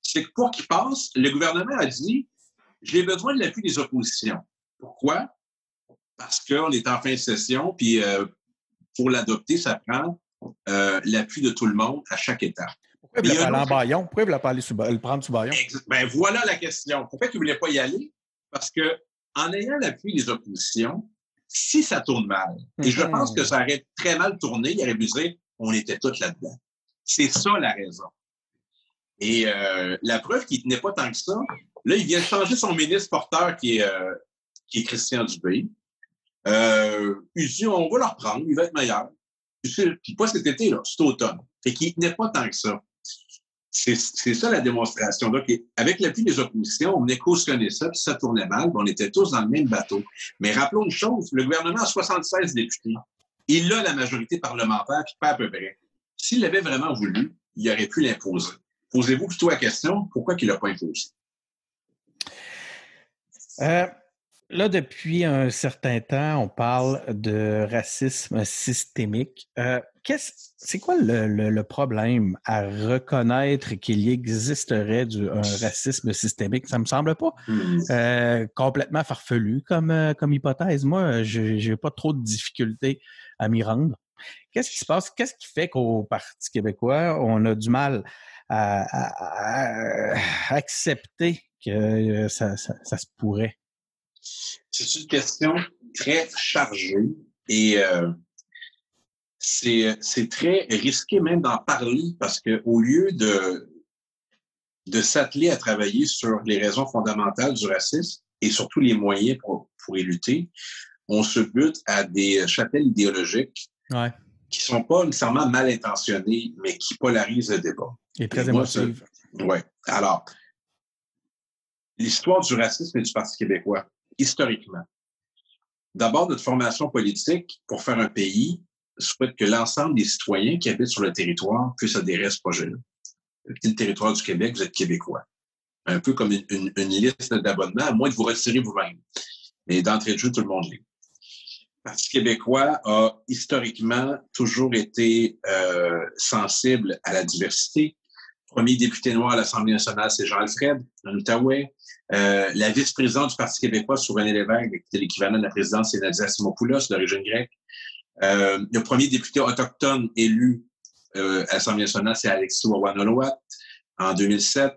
c'est que pour qu'il passe, le gouvernement a dit j'ai besoin de l'appui des oppositions. Pourquoi? Parce qu'on est en fin de session, puis euh, pour l'adopter, ça prend euh, l'appui de tout le monde à chaque étape. Pourquoi il voulait pas aller? Pourquoi il voulait pas aller le prendre sous baillon? Ben voilà la question. Pourquoi il ne voulait pas y aller? Parce que en ayant l'appui des oppositions, si ça tourne mal, et je pense que mm-hmm. ça aurait très mal tourné, il aurait pu dire on était tous là-dedans. C'est ça la raison. Et euh, la preuve qu'il tenait pas tant que ça, là, il vient de changer son ministre porteur qui est, euh, qui est Christian Dubé. Euh, il dit on va le reprendre, il va être meilleur. Puis pas cet été, là, c'est automne. Fait qu'il tenait pas tant que ça. C'est ça la démonstration. Avec l'appui des oppositions, on venait cautionner ça, puis ça tournait mal, on était tous dans le même bateau. Mais rappelons une chose, le gouvernement a 76 députés. Il a la majorité parlementaire, puis pas à peu près. S'il l'avait vraiment voulu, il aurait pu l'imposer. Posez-vous plutôt la question, pourquoi il l'a pas imposé? Euh, là, depuis un certain temps, on parle de racisme systémique. Euh, c'est quoi le, problème à reconnaître qu'il existerait du, un racisme systémique? Ça me semble pas hmm. euh, complètement farfelu comme, comme hypothèse. Moi, je n'ai pas trop de difficultés à m'y rendre. Qu'est-ce qui se passe? Qu'est-ce qui fait qu'au Parti québécois, on a du mal à, accepter que euh, ça, se pourrait? C'est une question très chargée et euh, c'est très risqué même d'en parler parce qu'au lieu de, de s'atteler à travailler sur les raisons fondamentales du racisme et surtout les moyens pour, pour y lutter, on se bute à des chapelles idéologiques ouais. qui sont pas nécessairement mal intentionnées, mais qui polarisent le débat. Et très émotive. Oui. Alors, l'histoire du racisme et du Parti québécois, historiquement. D'abord, notre formation politique pour faire un pays souhaite que l'ensemble des citoyens qui habitent sur le territoire puissent adhérer à ce projet-là. Le territoire du Québec, vous êtes québécois. Un peu comme une, liste d'abonnements, à moins de vous retirer vous-même. Mais d'entrée de jeu, tout le monde l'est. Le Parti québécooi a historiquement toujours été euh, sensible à la diversité, premier député noir à l'Assemblée nationale, c'est Jean-Alfred, en Outaouais. Euh, la vice-présidente du Parti québécois, René Lévesque, qui était l'équivalent de la présidence, c'est Nadia Simopoulos, d'origine grecque. Euh, le premier député autochtone élu euh, à l'Assemblée nationale, c'est Alexis Wawanolowat, en 2007.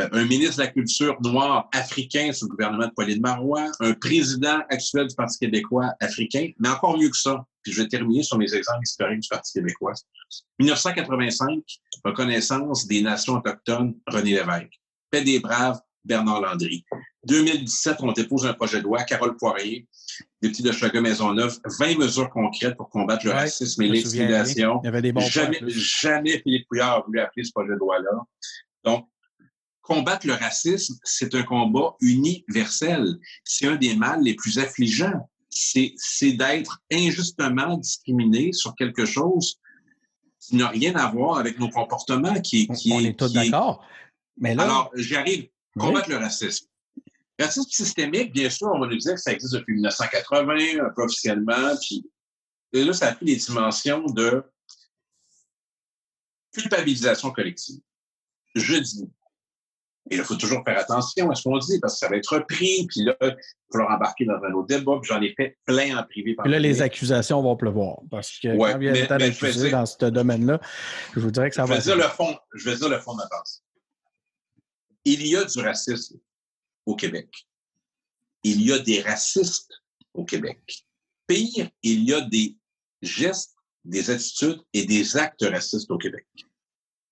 Euh, un ministre de la Culture noir africain sous le gouvernement de Pauline Marois, un président actuel du Parti québécois africain, mais encore mieux que ça. Puis je vais terminer sur mes exemples historiques du Parti québécois. 1985, reconnaissance des nations autochtones, René Lévesque. Paix des Braves, Bernard Landry. 2017, on dépose un projet de loi, Carole Poirier, député de Chaga Maisonneuve, 20 mesures concrètes pour combattre le racisme et l'intimidation. Des jamais, jamais Philippe Couillard a voulu appeler ce projet de loi-là. Donc, combattre le racisme, c'est un combat universel. C'est un des mâles les plus affligeants. C'est d'être injustement discriminé sur quelque chose qui n'a rien à voir avec nos comportements. Qui, qui on est tous d'accord. Mais là... Alors, j'arrive. Combattre le racisme. Racisme systémique, bien sûr, on va nous dire que ça existe depuis 1980, un peu officiellement, puis là, ça a pris les dimensions de culpabilisation collective. Je dis, et il faut toujours faire attention à ce qu'on dit parce que ça va être repris, puis là, il va falloir embarquer dans un autre débat, puis j'en ai fait plein en privé. Puis là, les accusations vont pleuvoir parce que quand il y a le temps d'accuser dans ce domaine-là, je vous dirais que ça je va. Vais dire le fond, je vais dire le fond de ma pensée. Il y a du racisme au Québec. Il y a des racistes au Québec. Pire, il y a des gestes, des attitudes et des actes racistes au Québec.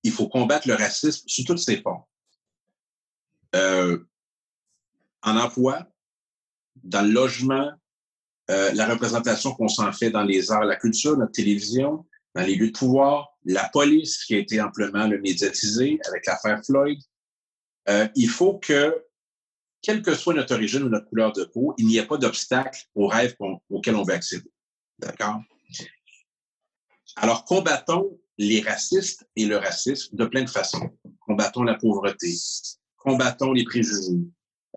Il faut combattre le racisme sous toutes ses formes euh, en emploi, dans le logement, euh, la représentation qu'on s'en fait dans les arts, la culture, notre télévision, dans les lieux de pouvoir, la police qui a été amplement le médiatisée avec l'affaire Floyd. Euh, il faut que, quelle que soit notre origine ou notre couleur de peau, il n'y ait pas d'obstacle au rêve auquel on veut accéder. D'accord? Alors, combattons les racistes et le racisme de plein de façons. Combattons la pauvreté, combattons les préjugés,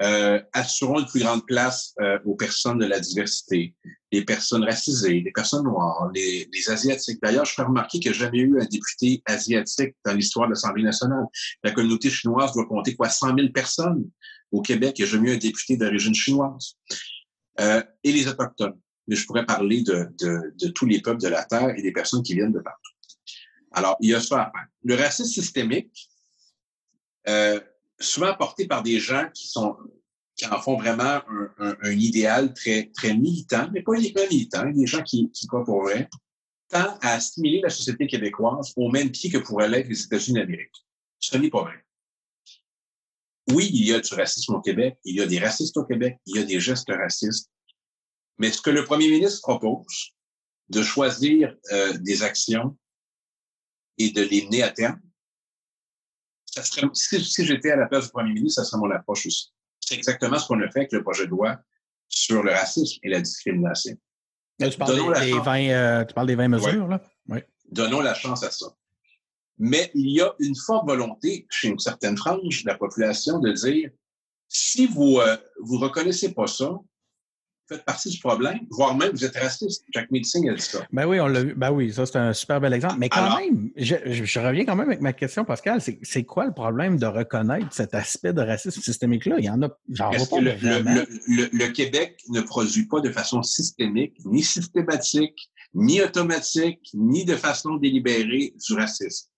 euh, assurons une plus grande place euh, aux personnes de la diversité, les personnes racisées, les personnes noires, les, les Asiatiques. D'ailleurs, je fais remarquer qu'il n'y a jamais eu un député asiatique dans l'histoire de l'Assemblée nationale. La communauté chinoise doit compter quoi? 100 000 personnes. Au Québec, il n'y a jamais eu un député d'origine chinoise. Euh, et les Autochtones. Mais je pourrais parler de, tous les peuples de la Terre et des personnes qui viennent de partout. Alors, il y a ça à faire. Le racisme systémique, euh, souvent porté par des gens qui sont qui en font vraiment un, idéal très, très militant, mais pas uniquement militant, des gens qui, qui croient pour vrai, tend à stimuler la société québécoise au même pied que pourraient l'être les États-Unis d'Amérique. Ce n'est pas vrai. Oui, il y a du racisme au Québec, il y a des racistes au Québec, il y a des gestes racistes, mais ce que le premier ministre propose, de choisir euh, des actions et de les mener à terme, ça serait, si, si j'étais à la place du premier ministre, ça serait mon approche aussi. C'est exactement ce qu'on a fait avec le projet de loi sur le racisme et la discrimination. Là, tu, parles des, des 20, euh, tu, parles des 20, mesures, là? Oui. Donnons la chance à ça. Mais il y a une forte volonté chez une certaine frange de la population de dire si vous ne euh, vous reconnaissez pas ça, faites partie du problème, voire même vous êtes raciste. Jack Meeting a dit ça. Ben oui, on l'a vu. Ben oui, ça, c'est un super bel exemple. Mais quand même, je, je, reviens quand même avec ma question, Pascal. C'est quoi le problème de reconnaître cet aspect de racisme systémique-là? Il y en a, pas le, le, le, le, Québec ne produit pas de façon systémique, ni systématique, ni automatique, ni de façon délibérée du racisme.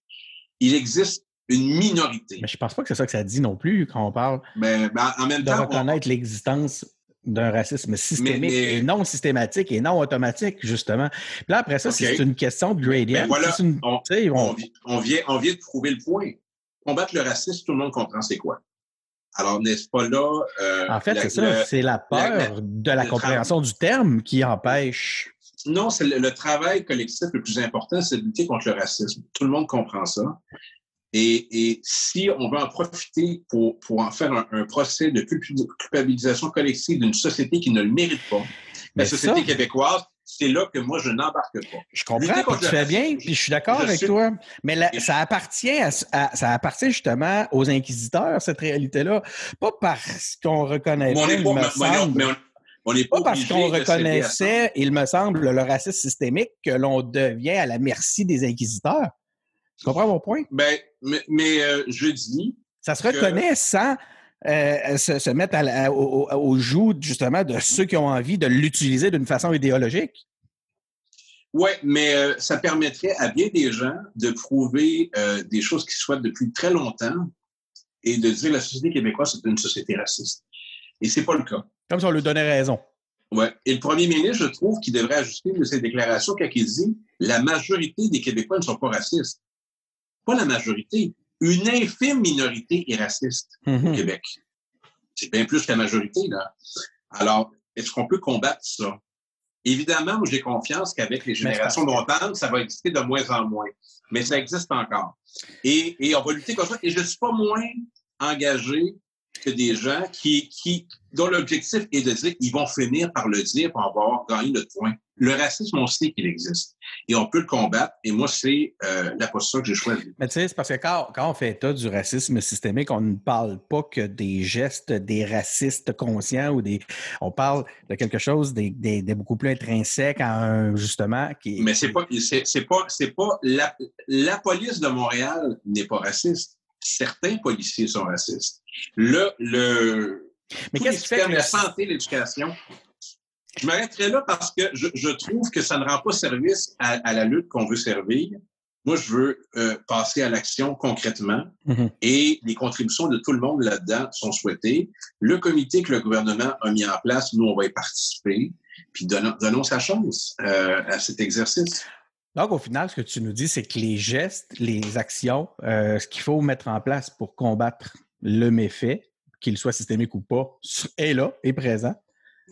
Il existe une minorité. Mais je pense pas que c'est ça que ça dit non plus quand on parle ben, en même de reconnaître l'existence d'un racisme systémique et non systématique et non automatique, justement. Puis là, après ça, c'est une question de gradient. Voilà, on, on, vient, on vient de prouver le point. Combattre le racisme, tout le monde comprend c'est quoi. Alors, n'est-ce pas là... Euh, en fait, c'est ça, c'est la peur de la compréhension du terme qui empêche... Non, c'est le, travail collectif le plus important, c'est de lutter contre le racisme. Tout le monde comprend ça. Et, si on veut en profiter pour, pour en faire un, procès de culpabilisation collective d'une société qui ne le mérite pas, la société québécoise, c'est là que moi, je n'embarque pas. Je comprends, tu fais bien, puis je suis d'accord avec toi. Mais ça, appartient à, ça appartient justement aux inquisiteurs, cette réalité-là. Pas parce qu'on. On n'est pas, pas parce qu'on reconnaissait, il me semble, le racisme systémique que l'on devient à la merci des inquisiteurs. Tu comprends mon point? Ben, mais, mais euh, je dis. Ça se reconnaît sans euh, se, mettre à, au, au, joug, justement, de ceux qui ont envie de l'utiliser d'une façon idéologique. Oui, mais euh, ça permettrait à bien des gens de prouver des choses qui souhaitent depuis très longtemps et de dire que la société québécoise, c'est une société raciste. Et c'est pas le cas. Comme si on lui donnait raison. Oui. Et le premier ministre, je trouve qu'il devrait ajuster de ses déclarations quand il dit la majorité des Québécois ne sont pas racistes pas la majorité. Une infime minorité est raciste au mm-hmm. Québec. C'est bien plus que la majorité, là. Alors, est-ce qu'on peut combattre ça? Évidemment, j'ai confiance qu'avec les générations dont on parle, ça va exister de moins en moins. Mais ça existe encore. Et, et on va lutter contre ça. Et je ne suis pas moins engagé que des gens qui, qui, dont l'objectif est de dire qu'ils vont finir par le dire pour avoir gagné le point. Le racisme, on sait qu'il existe et on peut le combattre. Et moi, c'est euh, la posture que j'ai choisie. Mais tu sais, c'est parce que quand, quand, on fait état du racisme systémique, on ne parle pas que des gestes des racistes conscients ou des. On parle de quelque chose de, de, beaucoup plus intrinsèque à un, justement. Qui, Mais c'est pas, c'est, pas, c'est pas la, la police de Montréal n'est pas raciste. Certains policiers sont racistes. Le, le, Mais qu'est-ce qui fait que la santé, l'éducation, je m'arrêterai là parce que je, je, trouve que ça ne rend pas service à, à la lutte qu'on veut servir. Moi, je veux euh, passer à l'action concrètement mm-hmm. et les contributions de tout le monde là-dedans sont souhaitées. Le comité que le gouvernement a mis en place, nous, on va y participer. Puis donnons, donnons sa chance euh, à cet exercice. Donc, au final, ce que tu nous dis, c'est que les gestes, les actions, euh, ce qu'il faut mettre en place pour combattre le méfait, qu'il soit systémique ou pas, est là, est présent.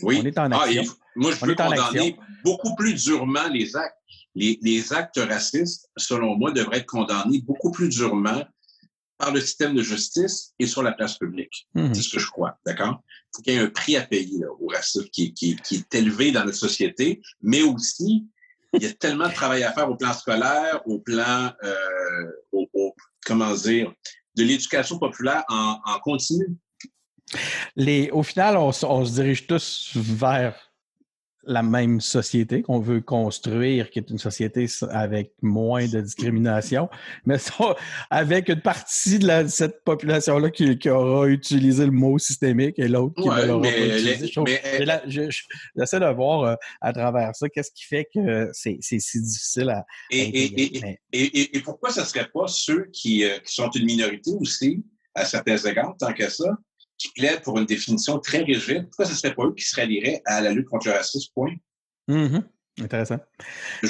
Oui. On est en ah, action. moi, je veux condamner beaucoup plus durement les actes. Les, les, actes racistes, selon moi, devraient être condamnés beaucoup plus durement par le système de justice et sur la place publique. Mmh. C'est ce que je crois, d'accord? Il faut qu'il y ait un prix à payer là, au racisme qui, qui, qui, est élevé dans notre société, mais aussi, il y a tellement de travail à faire au plan scolaire, au plan, euh, au, au, comment dire, de l'éducation populaire en, continu. Au final, on, se dirige tous vers la même société qu'on veut construire, qui est une société avec moins de discrimination, mais ça, avec une partie de la, cette population-là qui, qui, aura utilisé le mot systémique et l'autre qui ouais, l'aura pas utilisé. J'essaie de voir euh, à travers ça qu'est-ce qui fait que c'est si difficile à. Et, et, mais... et, pourquoi ce ne serait pas ceux qui, euh, qui sont une minorité aussi, à certains égards, tant que ça, qui plaident pour une définition très rigide, pourquoi ce ne serait pas eux qui se rallieraient à la lutte contre le racisme, point? Mm -hmm. Intéressant. Je,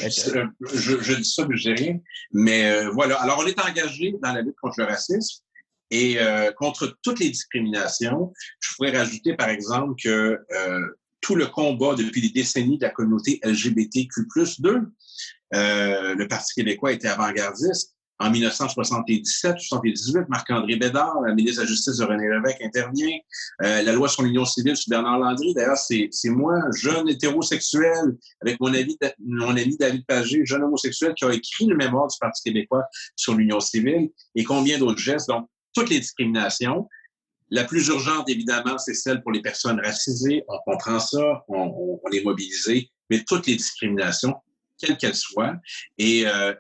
je, je, dis ça, mais je dis rien. Mais euh, voilà. Alors, on est engagé dans la lutte contre le racisme et euh, contre toutes les discriminations. Je pourrais rajouter, par exemple, que euh, tout le combat depuis des décennies de la communauté LGBTQ+, 2, euh, le Parti québécois était avant-gardiste. En 1977-78, Marc-André Bédard, la ministre de la Justice de René Lévesque, intervient. Euh, la loi sur l'union civile sur Bernard Landry. D'ailleurs, c'est moi, jeune hétérosexuel, avec mon ami, mon ami David Pagé, jeune homosexuel, qui a écrit le mémoire du Parti québécois sur l'union civile et combien d'autres gestes. Donc, toutes les discriminations. La plus urgente, évidemment, c'est celle pour les personnes racisées. On comprend ça, on, on est mobilisé, mais toutes les discriminations, quelles qu'elles soient. Et euh,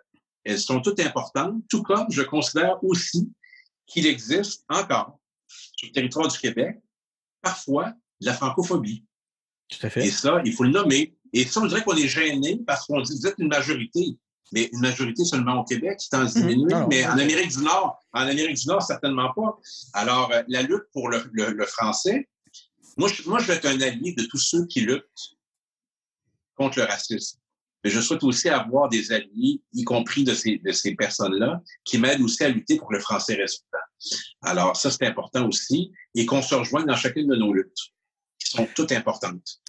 elles sont toutes importantes, tout comme je considère aussi qu'il existe encore sur le territoire du Québec, parfois, de la francophobie. Tout à fait. Et ça, il faut le nommer. Et ça, on dirait qu'on est gêné parce qu'on dit, vous êtes une majorité. Mais une majorité seulement au Québec, c'est en diminué, mmh. mais en Amérique du Nord, en Amérique du Nord, certainement pas. Alors, euh, la lutte pour le, le, français, moi je, moi, je vais être un allié de tous ceux qui luttent contre le racisme mais je souhaite aussi avoir des alliés, y compris de ces, personnes-là, qui m'aident aussi à lutter pour le français résultat. Alors, ça, c'est important aussi, et qu'on se rejoigne dans chacune de nos luttes, qui sont toutes importantes.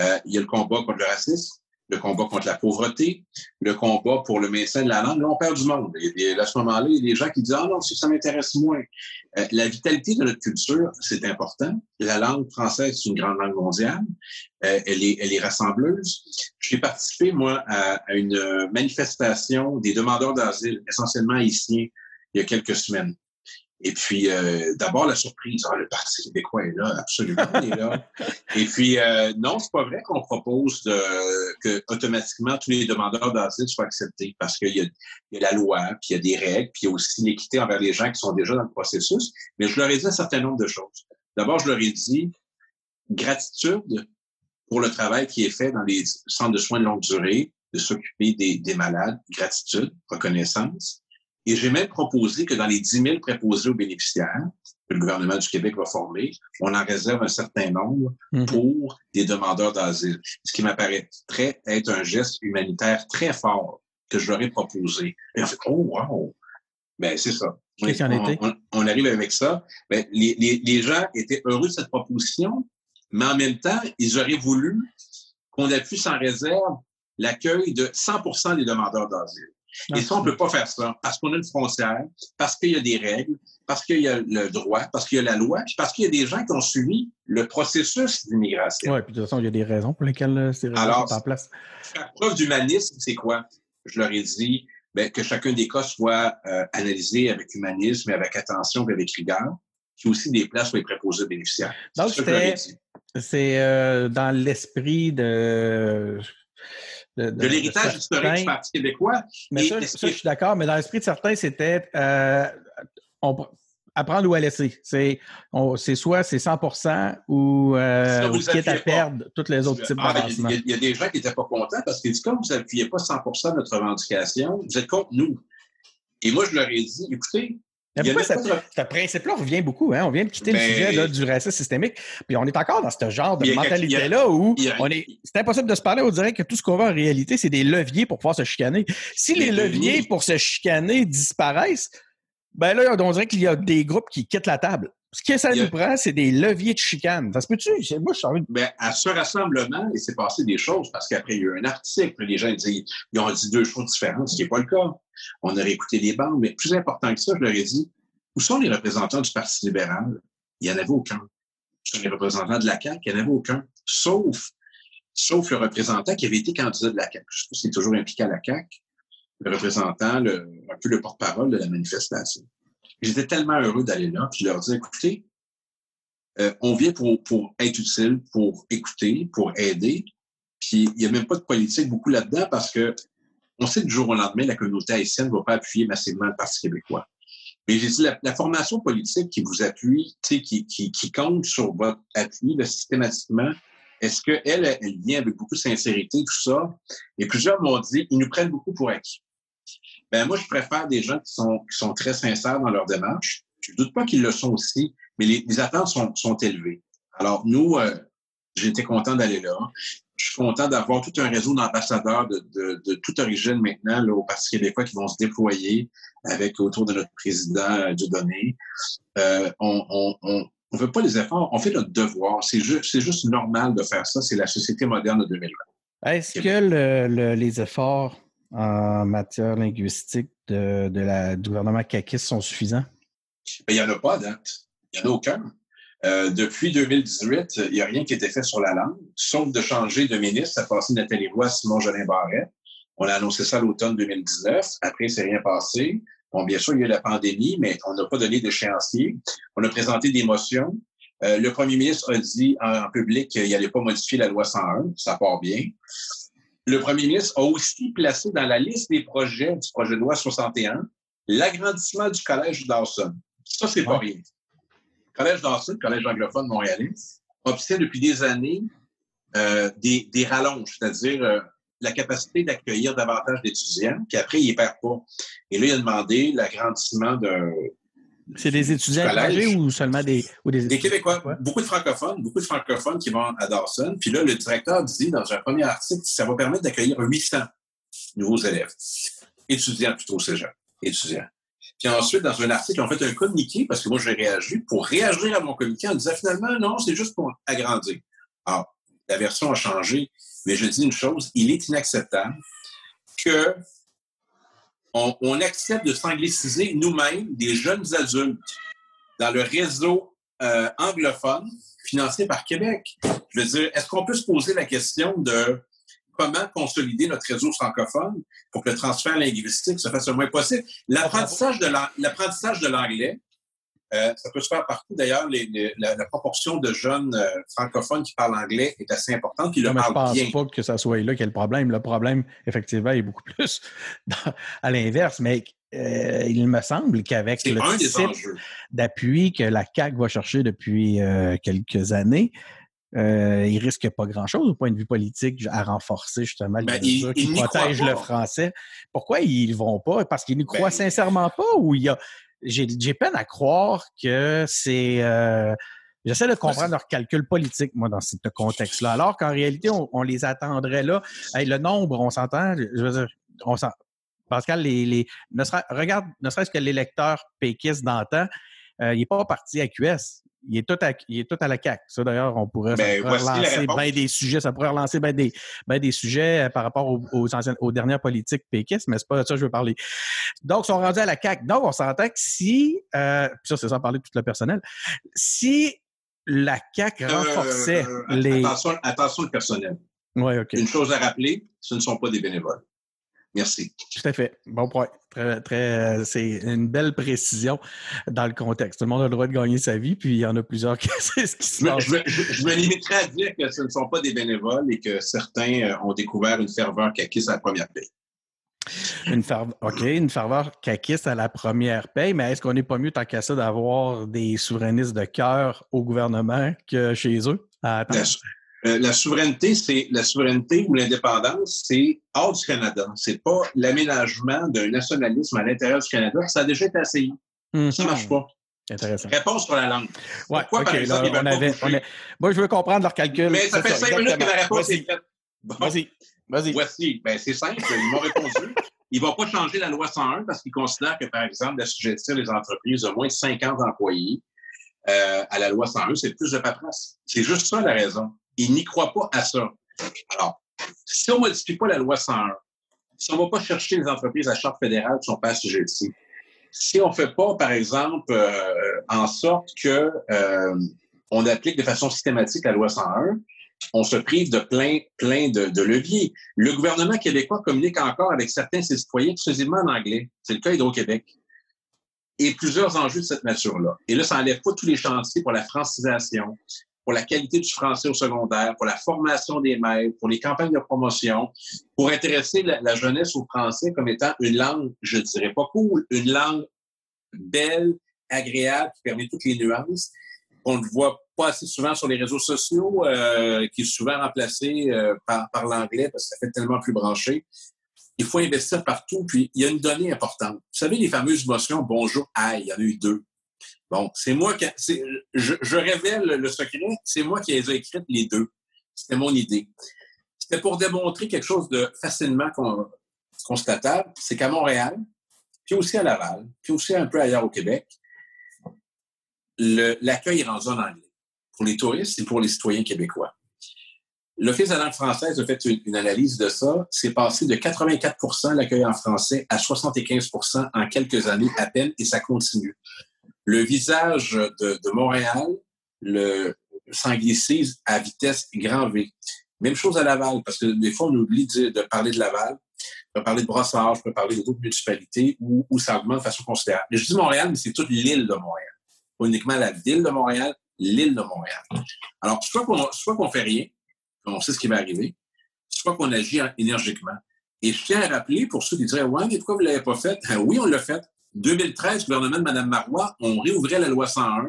Euh, il y a le combat contre le racisme, le combat contre la pauvreté, le combat pour le maintien de la langue. Là, on perd du monde. Et, à ce moment-là, il y a des gens qui disent Ah non, ça m'intéresse moins. Euh, la vitalité de notre culture, c'est important. La langue française, c'est une grande langue mondiale. Euh, elle, est, elle est rassembleuse. J'ai participé, moi, à, à, une manifestation des demandeurs d'asile, essentiellement haïtiens, il y a quelques semaines. Et puis, euh, d'abord, la surprise, ah, le Parti québécois est là, absolument, il est là. Et puis, euh, non, c'est pas vrai qu'on propose de, que automatiquement tous les demandeurs d'asile soient acceptés parce qu'il y, y, a la loi, puis il y a des règles, puis il y a aussi l'équité envers les gens qui sont déjà dans le processus. Mais je leur ai dit un certain nombre de choses. D'abord, je leur ai dit gratitude pour le travail qui est fait dans les centres de soins de longue durée, de s'occuper des, des malades, gratitude, reconnaissance. Et j'ai même proposé que dans les 10 000 préposés aux bénéficiaires que le gouvernement du Québec va former, on en réserve un certain nombre mhm. pour des demandeurs d'asile. Ce qui m'apparaît très être un geste humanitaire très fort que je leur ai proposé. Et on fait, oh, wow! Ben, c'est ça. On, on, on, arrive avec ça. Ben, les, les, les gens étaient heureux de cette proposition, mais en même temps, ils auraient voulu qu'on appuie sans réserve l'accueil de 100% des demandeurs d'asile. Et ça, on ne peut pas faire ça parce qu'on a une frontière, parce qu'il y a des règles, parce qu'il y a le droit, parce qu'il y a la loi, parce qu'il y a des gens qui ont suivi le processus d'immigration. Oui, puis de toute façon, il y a des raisons pour lesquelles euh, ces raisons sont en place. Faire preuve d'humanisme, c'est quoi? Je leur ai dit ben, que chacun des cas soit euh, analysé avec humanisme et avec attention et avec rigueur, puis aussi des places pour les préposés bénéficiaires. Donc, c'est euh, dans l'esprit de de, l'héritage historique du Parti québécois. Mais ça, je suis d'accord, mais dans l'esprit de certains, c'était euh, apprendre ou à laisser. C'est soit c'est 100% ou euh, vous quitte à perdre tous les autres types ah, Il y, a des gens qui n'étaient pas contents parce qu'ils disent comme vous n'appuyez pas 100 de notre revendication, vous êtes contre nous. Et moi, je leur ai dit, écoutez, pourquoi ce principe-là revient beaucoup? Hein? On vient de quitter le sujet là, du racisme systémique. Puis on est encore dans ce genre de mentalité-là où on est. C'est impossible de se parler. On dirait que tout ce qu'on voit en réalité, c'est des leviers pour pouvoir se chicaner. Si les, leviers pour se chicaner disparaissent, ben là, on dirait qu'il y a des groupes qui quittent la table. Ce que ça nous prend, c'est des leviers de chicane. Ça se peut-tu? Moi, je suis ben, à ce rassemblement, il s'est passé des choses parce qu'après, il y a eu un article. Les gens ils, ils ont dit deux choses différentes, ce qui n'est pas le cas. On aurait écouté les bandes, mais plus important que ça, je leur ai dit, où sont les représentants du Parti libéral? Il n'y en avait aucun. Où sont les représentants de la CAQ? Il n'y en avait aucun. Sauf, sauf le représentant qui avait été candidat de la CAQ. Je sais pas s'il est toujours impliqué à la CAQ. Le représentant, le, un peu le porte-parole de la manifestation. J'étais tellement heureux d'aller là, puis je leur dis, écoutez, euh, on vient pour, pour être utile, pour écouter, pour aider. Puis il n'y a même pas de politique beaucoup là-dedans parce que on sait que du jour au lendemain, la communauté haïtienne ne va pas appuyer massivement le Parti québécois. Mais j'ai dit, la, formation politique qui vous appuie, qui, qui, qui compte sur votre appui là, systématiquement, est-ce qu'elle, elle, elle vient avec beaucoup de sincérité, tout ça? Et plusieurs m'ont dit, ils nous prennent beaucoup pour acquis. Ben, moi, je préfère des gens qui sont, qui sont très sincères dans leur démarche. Je ne doute pas qu'ils le sont aussi, mais les, les attentes sont, sont élevées. Alors, nous, euh, j'étais content d'aller là. Je suis content d'avoir tout un réseau d'ambassadeurs de, de, de, toute origine maintenant là, au Parti québécois qui vont se déployer avec autour de notre président euh, Dieudonné. Euh, on, on, on on veut pas les efforts, on fait notre devoir. C'est juste, juste normal de faire ça. C'est la société moderne de 2020. Est-ce que le, les efforts en matière linguistique de, du gouvernement CACIS sont suffisants? Ben, il n'y en a pas à. Il n'y en a aucun. Euh, depuis 2018, il n'y a rien qui a été fait sur la langue, sauf de changer de ministre. Ça a passé Nathalie Roy, Simon Jolin Barret. On a annoncé ça l'automne 2019. Après, c'est rien passé. Bon, bien sûr, il y a eu la pandémie, mais on n'a pas donné d'échéancier. On a présenté des motions. Euh, le premier ministre a dit en, public qu'il n'allait pas modifier la loi 101. Ça part bien. Le premier ministre a aussi placé dans la liste des projets du projet de loi 61 l'agrandissement du collège Dawson. Ça, c'est pas rien. Le collège Dawson, collège anglophone montréalais, obtient depuis des années euh, des, des, rallonges, c'est-à-dire euh, la capacité d'accueillir davantage d'étudiants, puis après, il ne perd pas. Et là, il a demandé l'agrandissement de. C'est des étudiants âgés ou seulement des. Ou des, des Québécois. Beaucoup de francophones, beaucoup de francophones qui vont à Dawson. Puis là, le directeur dit dans un premier article que ça va permettre d'accueillir 800 nouveaux élèves. Étudiants plutôt, ces gens. Étudiants. Puis ensuite, dans un article, on fait un communiqué, parce que moi, j'ai réagi, pour réagir à mon communiqué en disant finalement, non, c'est juste pour agrandir. Alors, la version a changé, mais je dis une chose, il est inacceptable que on, accepte de s'angliciser nous-mêmes des jeunes adultes dans le réseau euh, anglophone financé par Québec. Je veux dire, est-ce qu'on peut se poser la question de comment consolider notre réseau francophone pour que le transfert linguistique se fasse le moins possible? L'apprentissage de l'anglais, euh, ça peut se faire partout. D'ailleurs, la, proportion de jeunes euh, francophones qui parlent anglais est assez importante. Puis le je pense pas que ça soit là qu'il y a le problème. Le problème, effectivement, est beaucoup plus à l'inverse. Mais euh, il me semble qu'avec le site d'appui que la CAC va chercher depuis quelques années, euh, il risque pas grand-chose au point de vue politique à renforcer justement les ben, mesures qui protègent le français. Pourquoi ils ne vont pas? Parce qu'ils n'y croient ben, sincèrement pas ou il y a j'ai peine à croire que c'est. Euh, j'essaie de comprendre leur calcul politique, moi, dans ce contexte-là. Alors qu'en réalité, on, les attendrait là. le nombre, on s'entend, je veux dire, on Pascal, les, les, ne regarde, ne serait-ce que l'électeur péquiste d'antan, euh, il n'est pas parti à QS. Il est, tout à, il est tout à la CAQ. Ça, d'ailleurs, on pourrait, ben, relancer bien des sujets. Ça pourrait relancer bien des, ben des sujets euh, par rapport aux, aux, aux dernières politiques péquistes, mais c'est pas de ça que je veux parler. Donc, ils sont rendus à la CAQ. Donc, on s'entend que si, euh, puis ça, c'est sans parler de tout le personnel, si la CAQ euh, renforçait euh, les... Attention, attention le personnel. Ouais, OK. Une chose à rappeler, ce ne sont pas des bénévoles. Merci. Tout à fait. Bon point. Très, très, c'est une belle précision dans le contexte. Tout le monde a le droit de gagner sa vie, puis il y en a plusieurs qui c'est ce qui se passe. Je, me limiterai à dire que ce ne sont pas des bénévoles et que certains euh, ont découvert une ferveur caquiste à la première paye. Une ferveur, OK, une ferveur caquiste à la première paye, mais est-ce qu'on n'est pas mieux tant qu'à ça d'avoir des souverainistes de cœur au gouvernement que chez eux? Euh, la souveraineté, c'est la souveraineté ou l'indépendance, c'est hors du Canada. C'est pas l'aménagement d'un nationalisme à l'intérieur du Canada. Ça a déjà été essayé. Ça Ça marche pas. Intéressant. Réponse sur la langue. Ouais, Pourquoi, par exemple, on avait, Moi, je veux comprendre leur calcul. Mais ça fait cinq minutes que la réponse est faite. Vas-y. Vas-y. Voici. Ben, c'est simple. Ils m'ont répondu. Il ne va pas changer la loi 101 parce qu'il considère que, par exemple, d'assujettir les entreprises de moins de 50 employés euh, à la loi 101, c'est plus de paperasse. C'est juste ça la raison. Ils n'y croient pas à ça. Alors, si on ne modifie pas la loi 101, si on ne va pas chercher les entreprises à charte fédérale qui sont pas assujetties, si on ne fait pas, par exemple, euh, en sorte que euh, on applique de façon systématique la loi 101, on se prive de plein, plein de, de, leviers. Le gouvernement québécois communique encore avec certains de ses citoyens exclusivement en anglais. C'est le cas Hydro-Québec. Et plusieurs enjeux de cette nature-là. Et là, ça n'enlève pas tous les chantiers pour la francisation, pour la qualité du français au secondaire, pour la formation des maîtres, pour les campagnes de promotion, pour intéresser la, jeunesse au français comme étant une langue, je dirais pas cool, une langue belle, agréable, qui permet toutes les nuances. On ne voit pas assez souvent sur les réseaux sociaux, euh, qui est souvent remplacé euh, par, par l'anglais parce que ça fait tellement plus branché. Il faut investir partout. Puis, il y a une donnée importante. Vous savez, les fameuses motions bonjour, aïe, il y en a eu deux. Bon, c'est moi qui. Je, révèle le secret, c'est moi qui les ai écrites les deux. C'était mon idée. C'était pour démontrer quelque chose de facilement constatable, c'est qu'à Montréal, puis aussi à Laval, puis aussi un peu ailleurs au Québec, l'accueil est rendu en anglais pour les touristes et pour les citoyens québécois. l'Office de la langue française a fait une, analyse de ça. C'est passé de 84% l'accueil en français à 75% en quelques années à peine et ça continue. Le visage de, Montréal le s'anglicise à vitesse grand V. Même chose à Laval, parce que des fois, on oublie de, parler de Laval. On peut parler de Brossard, je peux parler d'autres municipalités où, où ça augmente de façon considérable. je dis Montréal, mais c'est toute l'île de Montréal. Pas uniquement la ville de Montréal, l'île de Montréal. Alors, soit qu'on soit qu'on fait rien, on sait ce qui va arriver, soit qu'on agit énergiquement. Et je tiens à rappeler, pour ceux qui diraient, ouais, mais pourquoi vous ne l'avez pas fait? Ben oui, on l'a fait. 2013, le gouvernement de Mme Marois, on réouvrait la loi 101,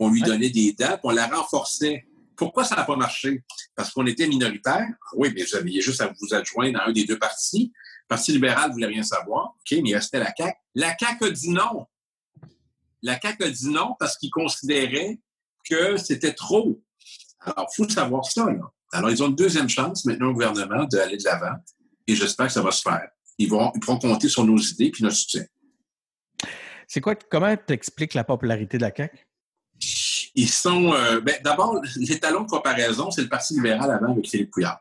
on lui donnait des dates, on la renforçait. Pourquoi ça n'a pas marché? Parce qu'on était minoritaire. Oui, mais vous aviez juste à vous adjoindre à un des deux partis. Le Parti libéral ne voulait rien savoir. OK, mais il restait la CAQ. La CAQ a dit non. La CAQ a dit non parce qu'il considérait que c'était trop. Alors, il faut savoir ça. Alors, ils ont une deuxième chance maintenant au gouvernement d'aller de l'avant et j'espère que ça va se faire. Ils, vont, ils pourront compter sur nos idées puis notre soutien. C'est quoi, comment tu expliques la popularité de la CAQ? Ils sont, euh, ben, d'abord, les talons de comparaison, c'est le Parti libéral avant avec Philippe Couillard.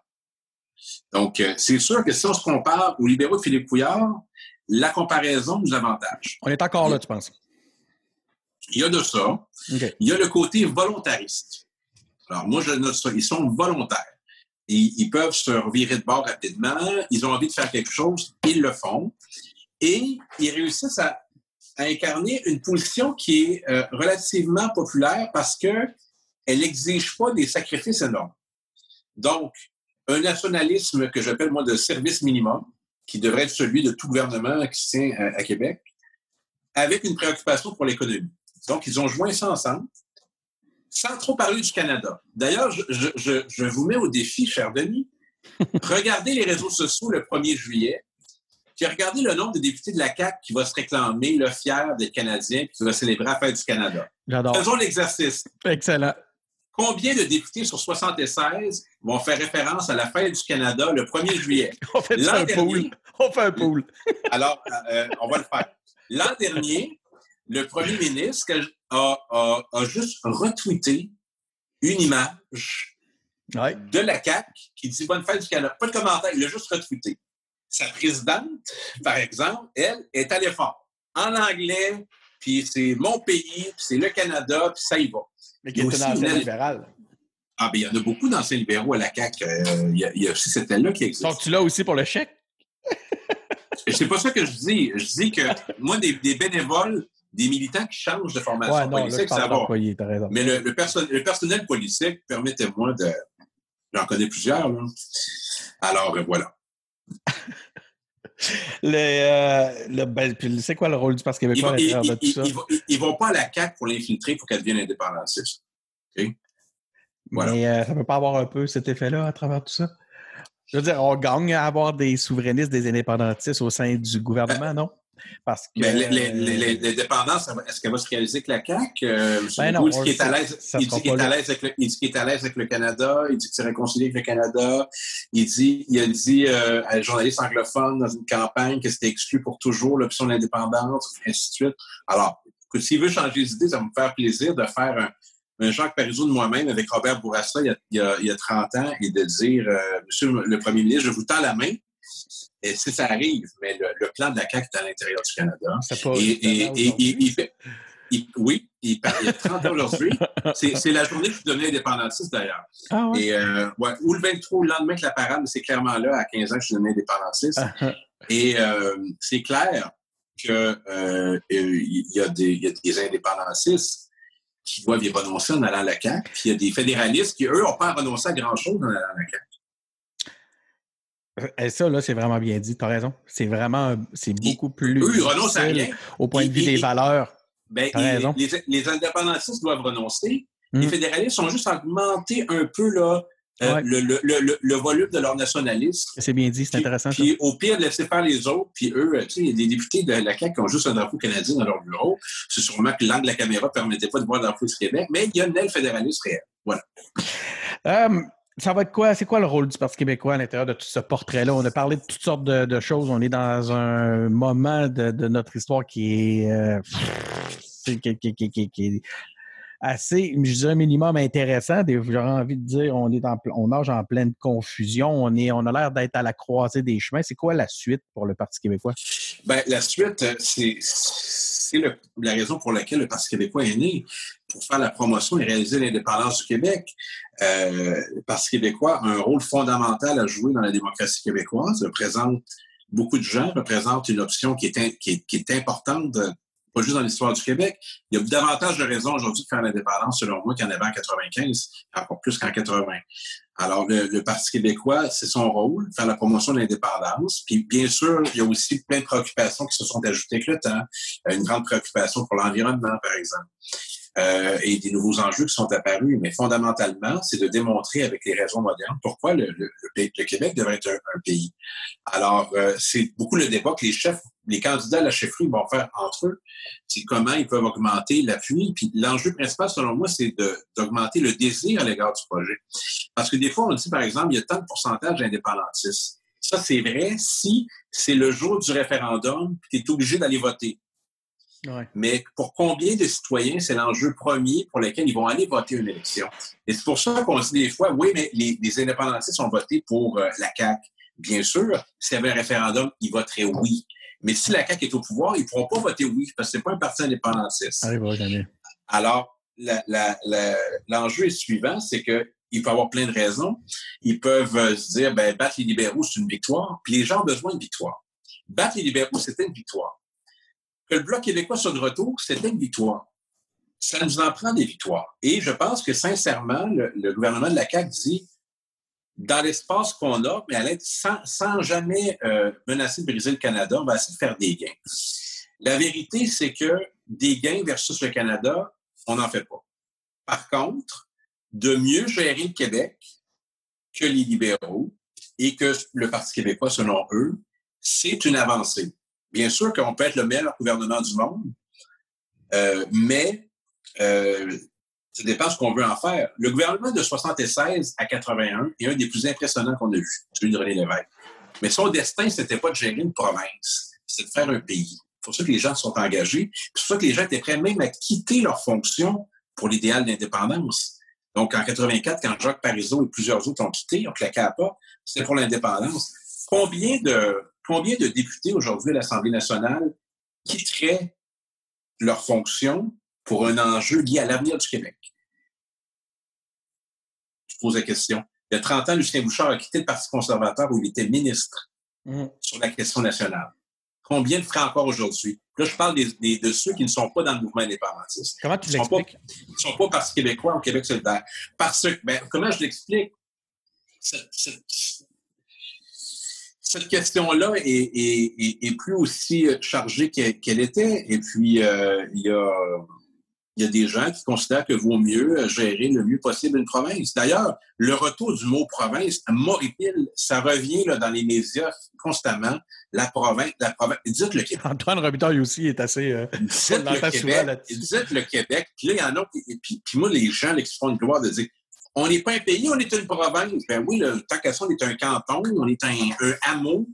Donc, euh, c'est sûr que si on se compare aux libéraux de Philippe Couillard, la comparaison nous avantage. On est encore là, tu penses? Il y a de ça. Il y a le côté volontariste. Alors, moi, je note ça. Ils sont volontaires. Ils, ils peuvent se revirer de bord rapidement. Ils ont envie de faire quelque chose. Ils le font. Et ils réussissent à, incarner une position qui est euh, relativement populaire parce qu'elle n'exige pas des sacrifices énormes. Donc, un nationalisme que j'appelle, moi, de service minimum, qui devrait être celui de tout gouvernement qui tient à Québec, avec une préoccupation pour l'économie. Donc, ils ont joint ça ensemble, sans trop parler du Canada. D'ailleurs, je, vous mets au défi, cher Denis. Regardez les réseaux sociaux le 1er juillet, puis regardez le nombre de députés de la CAQ qui va se réclamer le fier des Canadiens qui va célébrer la fête du Canada. J'adore. Faisons l'exercice. Excellent. Combien de députés sur 76 vont faire référence à la fête du Canada le 1er juillet? On fait un pool. On fait un pool. Alors, euh, on va le faire. L'an dernier, le premier ministre a, juste retweeté une image de la CAQ qui dit Bonne fête du Canada. Pas de commentaire, il a juste retweeté. Sa présidente, par exemple, elle, est à l'effort. En anglais, puis c'est mon pays, puis c'est le Canada, puis ça y va. Mais qui est un ancien libéral. Ah, bien, il y en a beaucoup d'anciens libéraux à la CAQ. Euh, il, y a, aussi cette là qui existe. Donc, tu l'as aussi pour le chèque? c'est pas ça que je dis. Je dis que moi, des bénévoles, des militants qui changent de formation politique, ça va. Mais le, le, personnel politique, permettez-moi de. J'en connais plusieurs. Là. Alors, euh, voilà. le, le ben, c'est quoi le rôle du Parti québécois à l'intérieur de tout ça? Ils ne vont pas à la CAQ pour l'infiltrer pour qu'elle devienne indépendantiste. Voilà. Mais euh, ça ne peut pas avoir un peu cet effet-là à travers tout ça? Je veux dire, on gagne à avoir des souverainistes, des indépendantistes au sein du gouvernement, non? Parce que. Mais l'indépendance, est-ce qu'elle va se réaliser avec la CAQ? Euh, ben non, il, dit qu'il est à l'aise avec, avec, le Canada, il dit qu'il s'est réconcilié avec le Canada, il, dit, il a dit euh, à un journaliste anglophone dans une campagne que c'était exclu pour toujours l'option de l'indépendance, ainsi de suite. Alors, s'il veut changer d'idée, ça va me faire plaisir de faire un, un Jacques Parizeau de moi-même avec Robert Bourassa il y a, il y a, 30 ans et de dire, euh, Monsieur le Premier ministre, je vous tends la main, et si ça arrive, mais le, plan de la CAQ est à l'intérieur du Canada. et, il fait. oui, il, il y a 30 ans aujourd'hui. C'est la journée que je suis devenu indépendantiste d'ailleurs. Ah ouais? Et, euh, ouais, ou le 23, le lendemain que la parade, c'est clairement là, à 15 ans, que je suis devenu indépendantiste. Et euh, c'est clair qu'il euh, y, y, a des indépendantistes qui doivent y renoncer en allant à la CAQ. Puis il y a des fédéralistes qui, eux, n'ont pas renoncé à grand-chose en allant à la CAQ. Et eh, ça, là, c'est vraiment bien dit. Tu as raison. C'est vraiment, c'est beaucoup plus. Eux, ils renoncent à rien. Au point de vue des valeurs. Ben, raison. Les, indépendantistes doivent renoncer. Les hmm. fédéralistes ont juste augmenté un peu là, euh, le, le, le, le, volume de leur nationalisme. C'est bien dit, c'est intéressant. Puis au pire, laisser faire les autres. Puis eux, tu sais, il y a des députés de la CAQ qui ont juste un drapeau canadien dans leur bureau. C'est sûrement que l'angle de la caméra ne permettait pas de voir le drapeau du Québec, mais il y a une aile fédéraliste réelle. Voilà. Euh, ça va être quoi? C'est quoi le rôle du Parti québécois à l'intérieur de tout ce portrait-là? On a parlé de toutes sortes de, choses. On est dans un moment de, notre histoire qui est, euh, qui, assez, je dirais, minimum intéressant. J'aurais envie de dire, on est en, on nage en pleine confusion. On, est, on a l'air d'être à la croisée des chemins. C'est quoi la suite pour le Parti québécois? Bien, la suite, euh, c'est la raison pour laquelle le Parti québécois est né, pour faire la promotion et réaliser l'indépendance du Québec. Euh, le Parti québécois a un rôle fondamental à jouer dans la démocratie québécoise, représente beaucoup de gens, représente une option qui est, importante pas juste dans l'histoire du Québec. Il y a davantage de raisons aujourd'hui de faire l'indépendance, selon moi, qu'il y en avait en 95, encore plus qu'en 80. Alors, le, Parti québécois, c'est son rôle, faire la promotion de l'indépendance. Puis, bien sûr, il y a aussi plein de préoccupations qui se sont ajoutées avec le temps. Euh, une grande préoccupation pour l'environnement, par exemple. Euh, et des nouveaux enjeux qui sont apparus. Mais fondamentalement, c'est de démontrer avec les raisons modernes pourquoi le, le, le Québec devrait être un, pays. Alors, euh, c'est beaucoup le débat que les chefs, les candidats à la chefferie vont faire entre eux. C'est comment ils peuvent augmenter l'appui. Puis l'enjeu principal, selon moi, c'est d'augmenter le désir à l'égard du projet. Parce que des fois, on dit, par exemple, il y a tant de pourcentage d'indépendantistes. Ça, c'est vrai si c'est le jour du référendum, puis tu es obligé d'aller voter. Mais pour combien de citoyens, c'est l'enjeu premier pour lequel ils vont aller voter une élection. Et c'est pour ça qu'on dit des fois, oui, mais les, indépendantistes ont voté pour euh, la CAQ. Bien sûr, s'il y avait un référendum, ils voteraient oui. Mais si la CAQ est au pouvoir, ils ne pourront pas voter oui, parce que ce n'est pas un parti indépendantiste. Alors, l'enjeu est suivant, c'est que il peut avoir plein de raisons. Ils peuvent euh, se dire, ben, battre les libéraux, c'est une victoire. Puis les gens ont besoin de victoire. Battre les libéraux, c'était une victoire que le Bloc québécois soit de retour, c'était une victoire. Ça nous en prend des victoires. Et je pense que, sincèrement, le, gouvernement de la CAQ dit, dans l'espace qu'on a, mais sans, sans, jamais euh, menacer de briser le Canada, on va essayer de faire des gains. La vérité, c'est que des gains versus le Canada, on n'en fait pas. Par contre, de mieux gérer le Québec que les libéraux et que le Parti québécois, selon eux, c'est une avancée. Bien sûr qu'on peut être le meilleur gouvernement du monde, euh, mais euh, ça dépend ce qu'on veut en faire. Le gouvernement de 76 à 81 est un des plus impressionnants qu'on a vu, celui de René Lévesque. Mais son destin, c'était pas de gérer une province, c'était de faire un pays. C'est pour ça que les gens sont engagés. C'est pour ça que les gens étaient prêts même à quitter leur fonction pour l'idéal d'indépendance. Donc, en 84, quand Jacques Parizeau et plusieurs autres ont quitté, ont claqué à pas, c'était pour l'indépendance. Combien de, Combien de députés aujourd'hui à l'Assemblée nationale quitteraient leur fonction pour un enjeu lié à l'avenir du Québec? Je pose la question. Il y a 30 ans, Lucien Bouchard a quitté le Parti conservateur où il était ministre mmh. sur la question nationale. Combien le feraient encore aujourd'hui? Là, je parle de ceux qui ne sont pas dans le mouvement indépendantiste. Comment tu l'expliques? Ils ne sont pas Parti québécois au Québec solidaire. Parce que, ben, comment je l'explique? cette question-là est, plus aussi chargée qu'elle était. Et puis, euh, il y, a, des gens qui considèrent que vaut mieux gérer le mieux possible une province. D'ailleurs, le retour du mot province, moripile, ça revient dans les médias constamment. La province, la province. Dites le Québec. Antoine Robitaille aussi est assez. Euh, dites, le Québec, dites le Québec. Puis là, il y en a. Puis, puis moi, les gens qui se font une gloire de dire on n'est pas un pays, on est une province. Ben oui, le, tant qu'à ça, on est un canton, on est un, hameau.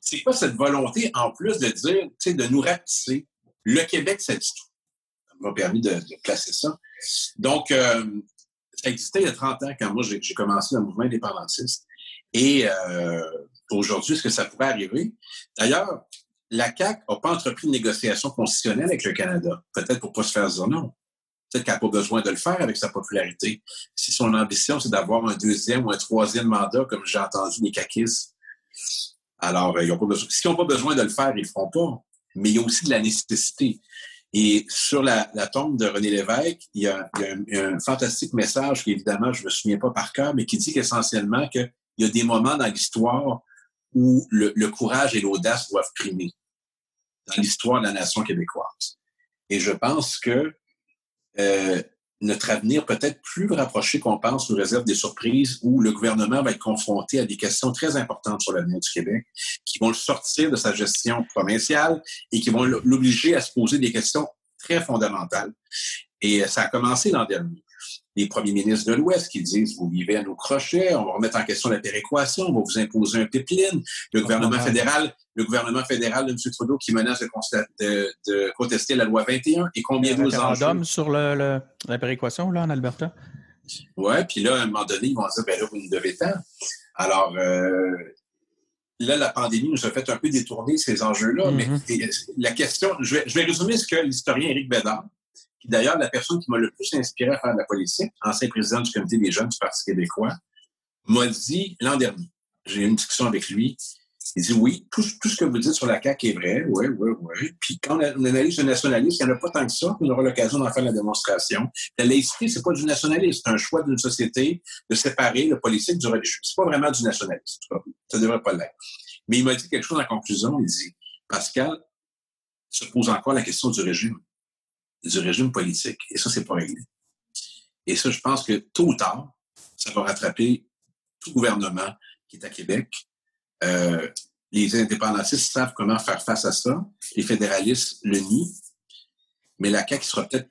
C'est pas cette volonté, en plus, de dire, tu sais, de nous rapetisser? Le Québec, ça dit tout. M'a permis de, placer ça. Donc, euh, ça existait il y a 30 ans, quand moi, j'ai commencé le mouvement indépendantiste. Et euh, aujourd'hui, est-ce que ça pourrait arriver? D'ailleurs, la CAQ n'a pas entrepris de négociation constitutionnelle avec le Canada. Peut-être pour pas se faire dire non. Peut-être qu'elle n'a pas besoin de le faire avec sa popularité. Si son ambition, c'est d'avoir un deuxième ou un troisième mandat, comme j'ai entendu les caquistes, alors, euh, ils ont pas besoin. S'ils n'ont pas besoin de le faire, ils ne le feront pas. Mais il y a aussi de la nécessité. Et sur la, tombe de René Lévesque, il y, a, un, fantastique message qui, évidemment, je ne me souviens pas par cœur, mais qui dit qu'essentiellement qu'il y a des moments dans l'histoire où le, le courage et l'audace doivent primer dans l'histoire de la nation québécoise. Et je pense que euh, notre avenir peut-être plus rapproché qu'on pense nous réserve des surprises où le gouvernement va être confronté à des questions très importantes sur l'avenir du Québec, qui vont le sortir de sa gestion provinciale et qui vont l'obliger à se poser des questions très fondamentales. Et ça a commencé l'an dernier. Les premiers ministres de l'Ouest qui disent vous vivez à nos crochets, on va remettre en question la péréquation, on va vous imposer un pipeline. Le gouvernement fédéral, le gouvernement fédéral de M. Trudeau qui menace de, de, contester la loi 21 et combien d'autres enjeux? sur le, la péréquation là, en Alberta? Oui, puis là, à un moment donné, ils vont dire ben là, vous nous devez tant. Alors, euh, là, la pandémie nous a fait un peu détourner ces enjeux-là. Mais mm-hmm. la question, je vais, je vais résumer ce que l'historien Éric Bédard, d'ailleurs la personne qui m'a le plus inspiré à faire de la politique, ancien président du comité des jeunes du Parti québécois, m'a dit l'an dernier. J'ai eu une discussion avec lui. Il dit oui, tout, ce que vous dites sur la CAQ est vrai, oui, oui, oui. Puis quand on analyse le nationalisme, il n'y en a pas tant que ça, on aura l'occasion d'en faire la démonstration. La laïcité, c'est pas du nationalisme, c'est un choix d'une société de séparer le politique du religieux. C'est pas vraiment du nationalisme. Ça ne devrait pas l'être. Mais il m'a dit quelque chose en conclusion. Il dit, Pascal, se pose encore la question du régime du régime politique. Et ça, c'est pas réglé. Et ça, je pense que tôt ou tard, ça va rattraper tout gouvernement qui est à Québec. Euh, les indépendantistes savent comment faire face à ça. Les fédéralistes le nient. Mais la CAQ sera peut-être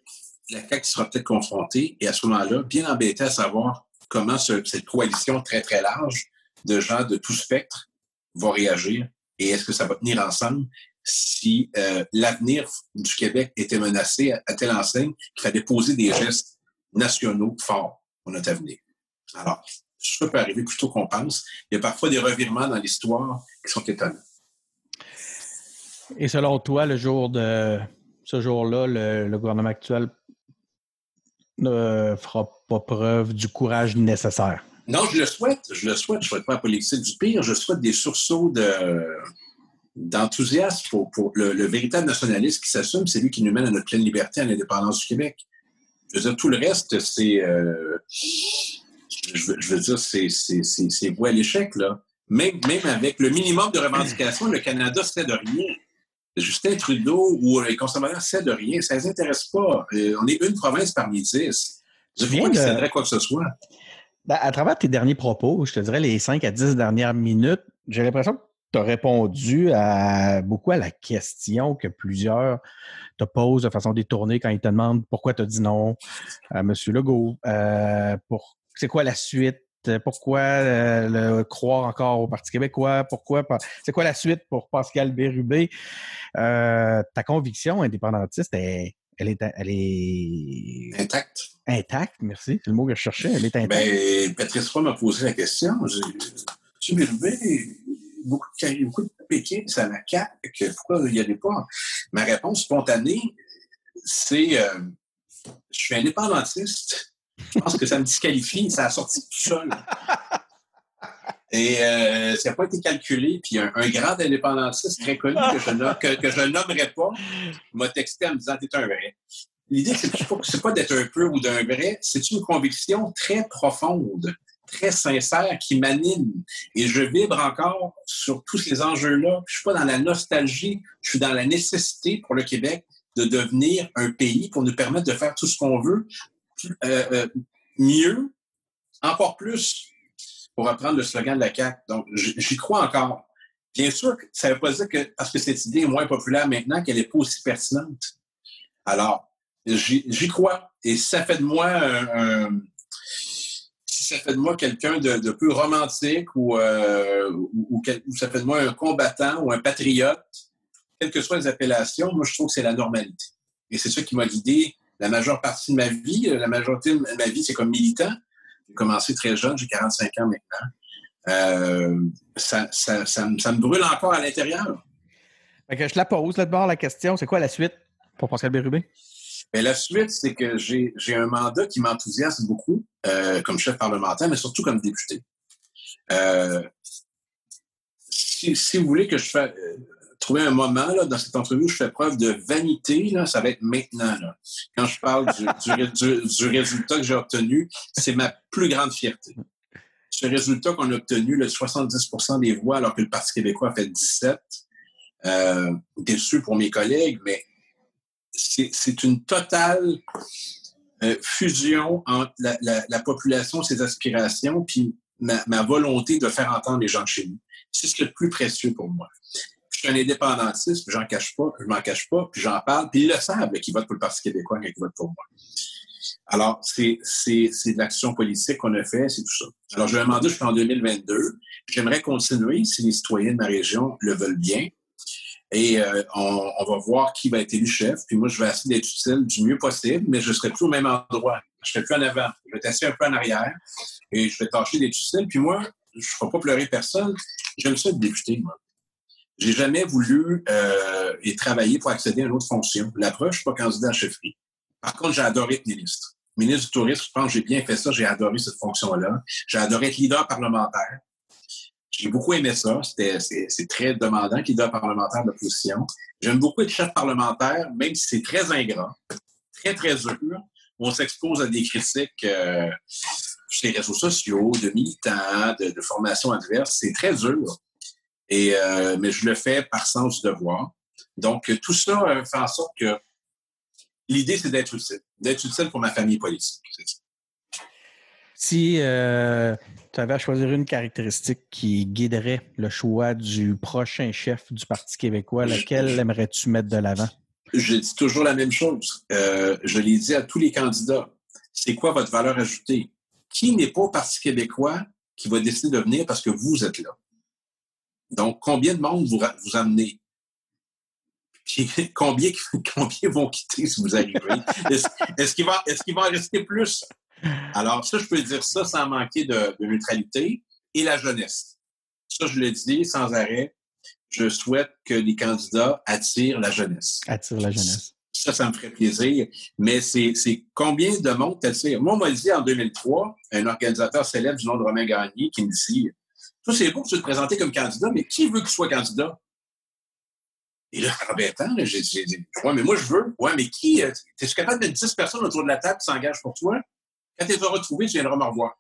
la CAQ sera peut-être confrontée et à ce moment-là, bien embêtée à savoir comment cette coalition très, très large de gens de tout spectre va réagir et est-ce que ça va tenir ensemble si euh, l'avenir du Québec était menacé à, telle enseigne qu'il fallait poser des gestes nationaux forts pour notre avenir. Alors, ça peut arriver plus tôt qu'on pense. Il y a parfois des revirements dans l'histoire qui sont étonnants. Et selon toi, le jour de ce jour-là, le, gouvernement actuel ne fera pas preuve du courage nécessaire? Non, je le souhaite. Je le souhaite. Je ne souhaite pas la politique du pire. Je souhaite des sursauts de, d'enthousiasme pour, le, véritable nationaliste qui s'assume, c'est lui qui nous mène à notre pleine liberté, à l'indépendance du Québec. Je veux dire, tout le reste, c'est, euh, je, veux, dire, c'est, c'est, voué à l'échec, là. Même, même avec le minimum de revendications, le Canada sait de rien. Justin Trudeau ou les conservateurs sait de rien. Ça ne les intéresse pas. Euh, on est une province parmi dix. Je qu'ils de... quoi que ce soit. Ben, à travers tes derniers propos, je te dirais les cinq à dix dernières minutes, j'ai l'impression que tu as répondu à, beaucoup à la question que plusieurs te posent de façon détournée quand ils te demandent pourquoi tu as dit non à M. Legault. Euh, pour, c'est quoi la suite? Pourquoi euh, le, croire encore au Parti québécois? Pourquoi c'est quoi la suite pour Pascal Bérubé? Euh, ta conviction indépendantiste, elle, elle, est, elle est intacte. Intacte, merci. C'est le mot que je cherchais. Elle est intacte. Ben, Patrice Roy m'a posé la question. M. Bérubé, beaucoup, de, beaucoup de péquins à pourquoi il n'y avait pas? Ma réponse spontanée, c'est euh, je suis indépendantiste. Je pense que ça me disqualifie, ça a sorti tout seul. Et euh, ça n'a pas été calculé. Puis un, grand indépendantiste très connu que je, ne nommerai pas m'a texté en me disant T'es un vrai. L'idée, c'est pas, pas d'être un peu ou d'un vrai, c'est une conviction très profonde très sincère qui m'anime. Et je vibre encore sur tous ces enjeux-là. Je suis pas dans la nostalgie, je suis dans la nécessité pour le Québec de devenir un pays pour nous permettre de faire tout ce qu'on veut euh, euh, mieux, encore plus, pour reprendre le slogan de la CAQ. Donc, j'y crois encore. Bien sûr, ça ne veut pas dire que parce que cette idée est moins populaire maintenant qu'elle n'est pas aussi pertinente. Alors, j'y crois. Et ça fait de moi un, ça fait de moi quelqu'un de, peu romantique euh, ou, ça fait de moi un combattant ou un patriote, quelles que soient les appellations, moi je trouve que c'est la normalité. Et c'est ça qui m'a guidé la majeure partie de ma vie. La majorité de ma vie, c'est comme militant. J'ai commencé très jeune, j'ai 45 ans maintenant. Euh, ça, me, brûle encore à l'intérieur. je la pose là-dedans la question, c'est quoi la suite pour Pascal Bérubé? Mais la suite, c'est que j'ai un mandat qui m'enthousiasme beaucoup euh, comme chef parlementaire, mais surtout comme député. Euh, si, vous voulez que je fasse euh, trouver un moment là, dans cette entrevue où je fais preuve de vanité, là, ça va être maintenant. Là. Quand je parle du, du, du, résultat que j'ai obtenu, c'est ma plus grande fierté. Ce résultat qu'on a obtenu, le 70% des voix, alors que le Parti québécois a fait 17, euh, déçu pour mes collègues, mais c'est une totale euh, fusion entre la, population, ses aspirations, puis ma, volonté de faire entendre les gens chez nous. C'est ce qui est le plus précieux pour moi. Je suis un indépendantiste, j'en cache pas, je m'en cache pas, puis j'en parle, puis ils le savent, qu'ils votent pour le Parti québécois quand ils votent pour moi. Alors, c'est de l'action politique qu'on a fait, c'est tout ça. Alors, je vais demander jusqu'en 2022. J'aimerais continuer, si les citoyens de ma région le veulent bien. Et euh, on, va voir qui va être élu chef. Puis moi, je vais essayer d'être utile du mieux possible, mais je serai plus au même endroit. Je ne serai plus en avant. Je vais être un peu en arrière et je vais tâcher d'être utile. Puis moi, je ne ferai pas pleurer personne. J'aime ça être député, moi. J'ai jamais voulu euh, et travailler pour accéder à une autre fonction. La preuve, je suis pas candidat à chefferie. Par contre, j'ai adoré être ministre. Ministre du Tourisme, je pense que j'ai bien fait ça. J'ai adoré cette fonction-là. J'ai adoré être leader parlementaire. J'ai beaucoup aimé ça. c'est, très demandant, leader parlementaire d'opposition. J'aime beaucoup être chef parlementaire, même si c'est très ingrat, très, très dur. On s'expose à des critiques euh, sur les réseaux sociaux, de militants, de, de formations adverses. C'est très dur. Et, euh, mais je le fais par sens du devoir. Donc, tout ça euh, fait en sorte que l'idée, c'est d'être utile. D'être utile pour ma famille politique. Si euh, tu avais à choisir une caractéristique qui guiderait le choix du prochain chef du Parti québécois, laquelle aimerais-tu mettre de l'avant? Je dis toujours la même chose. je l'ai dit à tous les candidats. C'est quoi votre valeur ajoutée? Qui n'est pas au Parti québécois qui va décider de venir parce que vous êtes là? Donc, combien de monde vous, vous amenez? combien, combien vont quitter si vous arrivez? Est-ce qu'il va, est va en rester plus? Alors, ça, je peux dire ça sans manquer de, neutralité. Et la jeunesse. Ça, je le dis sans arrêt. Je souhaite que les candidats attirent la jeunesse. Attirent la jeunesse. Ça, ça me ferait plaisir. Mais c'est combien de monde t'attire? Moi, on m'a dit en 2003, un organisateur célèbre du nom de Romain Gagné qui me dit ça, c'est beau que tu te présenter comme candidat, mais qui veut que tu sois candidat? Et là, embêtant, j'ai dit, ouais, mais moi, je veux. Ouais, mais qui? Euh, es-tu capable de mettre 10 personnes autour de la table qui s'engagent pour toi? Quand tu les auras trouvées, tu viendras me revoir.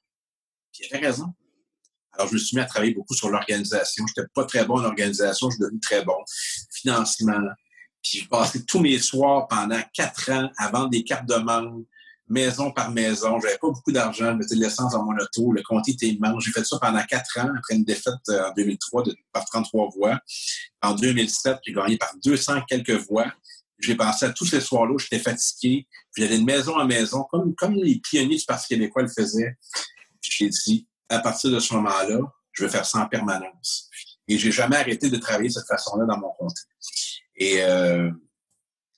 Puis il avait raison. Alors, je me suis mis à travailler beaucoup sur l'organisation. Je n'étais pas très bon en organisation, je suis devenu très bon. Financement. Puis j'ai passé tous mes soirs pendant quatre ans à vendre des cartes de membre, maison par maison. J'avais pas beaucoup d'argent, je mettais de l'essence dans mon auto. Le compte était immense. J'ai fait ça pendant quatre ans, après une défaite euh, en 2003 de, par 33 voix. En 2007, j'ai gagné par 200 quelques voix. J'ai pensé à tous ces soirs-là, j'étais fatigué. J'allais de maison en maison, comme, comme les pionniers du Parti québécois le faisaient. J'ai dit, à partir de ce moment-là, je vais faire ça en permanence. Et j'ai jamais arrêté de travailler de cette façon-là dans mon compte. Et euh,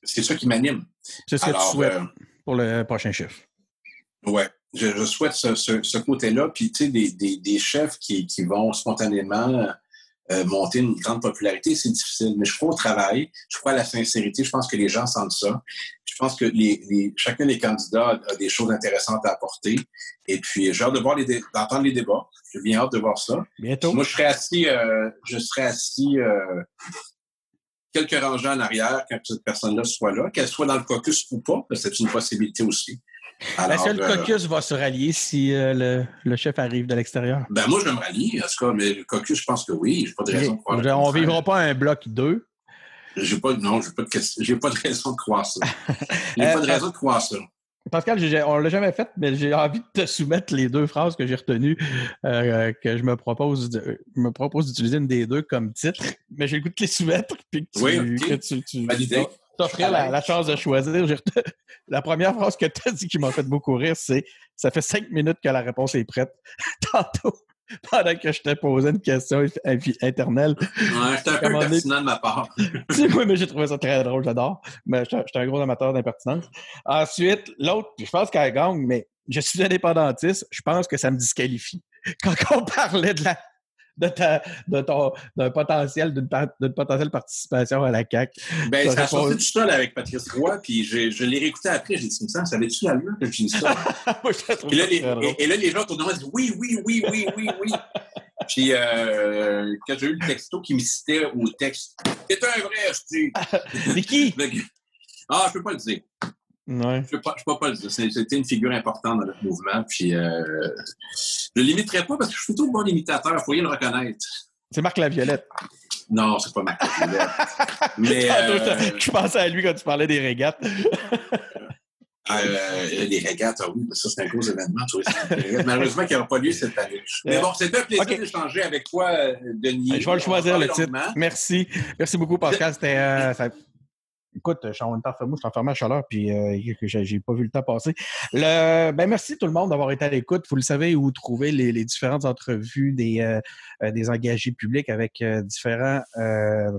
c'est ça qui m'anime. C'est ce que tu souhaites. Euh, pour le prochain chef. Oui, je, souhaite ce, côté-là. Puis, tu sais, des, chefs qui, vont spontanément euh, monter une grande popularité, c'est difficile. Mais je crois au travail, je crois à la sincérité, je pense que les gens sentent ça. Je pense que les, chacun des candidats a des choses intéressantes à apporter. Et puis, j'ai hâte de voir les d'entendre les débats. J'ai bien hâte de voir ça. Bientôt. Moi, je serais assis, euh, je serais assis euh, quelques rangées en arrière quand cette personne-là soit là, qu'elle soit dans le caucus ou pas, c'est une possibilité aussi. Est-ce que le caucus va se rallier si euh, le, chef arrive de l'extérieur? Ben moi, je vais me rallier, en tout cas, mais le caucus, je pense que oui. J'ai pas de raison de croire. On ne vivra pas un bloc 2. J'ai pas, non, j'ai pas, de, pas de raison de croire ça. J'ai pas de raison de croire ça. Pascal, on ne l'a jamais fait, mais j'ai envie de te soumettre les deux phrases que j'ai retenues, euh, que je me propose de, me propose d'utiliser une des deux comme titre, mais j'ai le goût de te les soumettre, puis que tu, oui, que tu, tu la, la, chance de choisir. La première phrase que tu as dit qui m'a fait beaucoup rire, c'est « Ça fait cinq minutes que la réponse est prête. » Tantôt, pendant que je t'ai posé une question internelle. Ouais, j'étais un peu impertinent de ma part. oui, mais j'ai trouvé ça très drôle, j'adore. Mais j'étais un gros amateur d'impertinence. Ensuite, l'autre, je pense qu'elle gagne, mais je suis indépendantiste, je pense que ça me disqualifie. Quand on parlait de la de, ta, de ton d'un potentiel d'une potentielle participation à la CAC. Ben, ça a sorti tout seul avec Patrice Roy, puis je, je l'ai réécouté après, j'ai dit, ça avait-tu l'allure que je dis ça? et, là, les, et, là, les gens moi disent oui, oui, oui, oui, oui, oui. puis euh, quand j'ai eu le texto qui me citait au texte, c'est un vrai, je dis. C'est qui? ah, je peux pas le dire. Ouais. Je ne peux pas le dire. C'était une figure importante dans notre mouvement. Puis, euh, je ne limiterai pas parce que je suis plutôt bon imitateur. Il faut le reconnaître. C'est Marc Laviolette. Non, c'est pas Marc Laviolette. Mais, euh, je pensais à lui quand tu parlais des régates. Euh, les régates, ah oui, ça, c'est un gros événement. Malheureusement, il n'y aura pas lieu cette année. Mais bon, c'était un plaisir d'échanger avec toi, Denis. Je vais le choisir, le titre. Merci. Merci beaucoup, Pascal. C'était. Écoute, je suis en moi, je suis enfermé à chaleur, puis euh, j'ai pas vu le temps passer. Le, ben, merci tout le monde d'avoir été à l'écoute. Vous le savez où trouver les, les différentes entrevues des, euh, euh, des engagés publics avec euh, différents,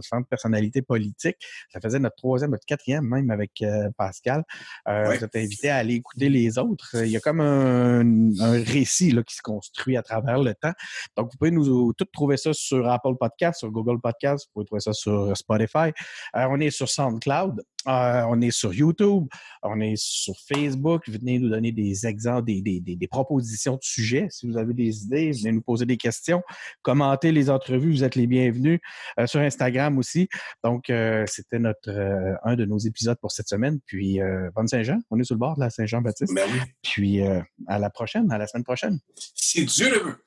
différentes personnalités politiques. Ça faisait notre troisième, notre quatrième même avec Pascal. Vous êtes invité à aller écouter les autres. Il y a comme un, un récit là, qui se construit à travers le temps. Donc, vous pouvez nous tout trouver ça sur Apple Podcast, sur Google Podcast, vous pouvez trouver ça sur Spotify. on est sur SoundCloud. Euh, on est sur YouTube, on est sur Facebook. Venez nous donner des exemples, des, propositions de sujets. Si vous avez des idées, venez nous poser des questions. Commentez les entrevues, vous êtes les bienvenus. Euh, sur Instagram aussi. Donc, euh, c'était notre un de nos épisodes pour cette semaine. Puis, bonne Saint-Jean. On est sur le bord de la Saint-Jean-Baptiste. Ben Puis, à la prochaine, à la semaine prochaine. Si Dieu le veut.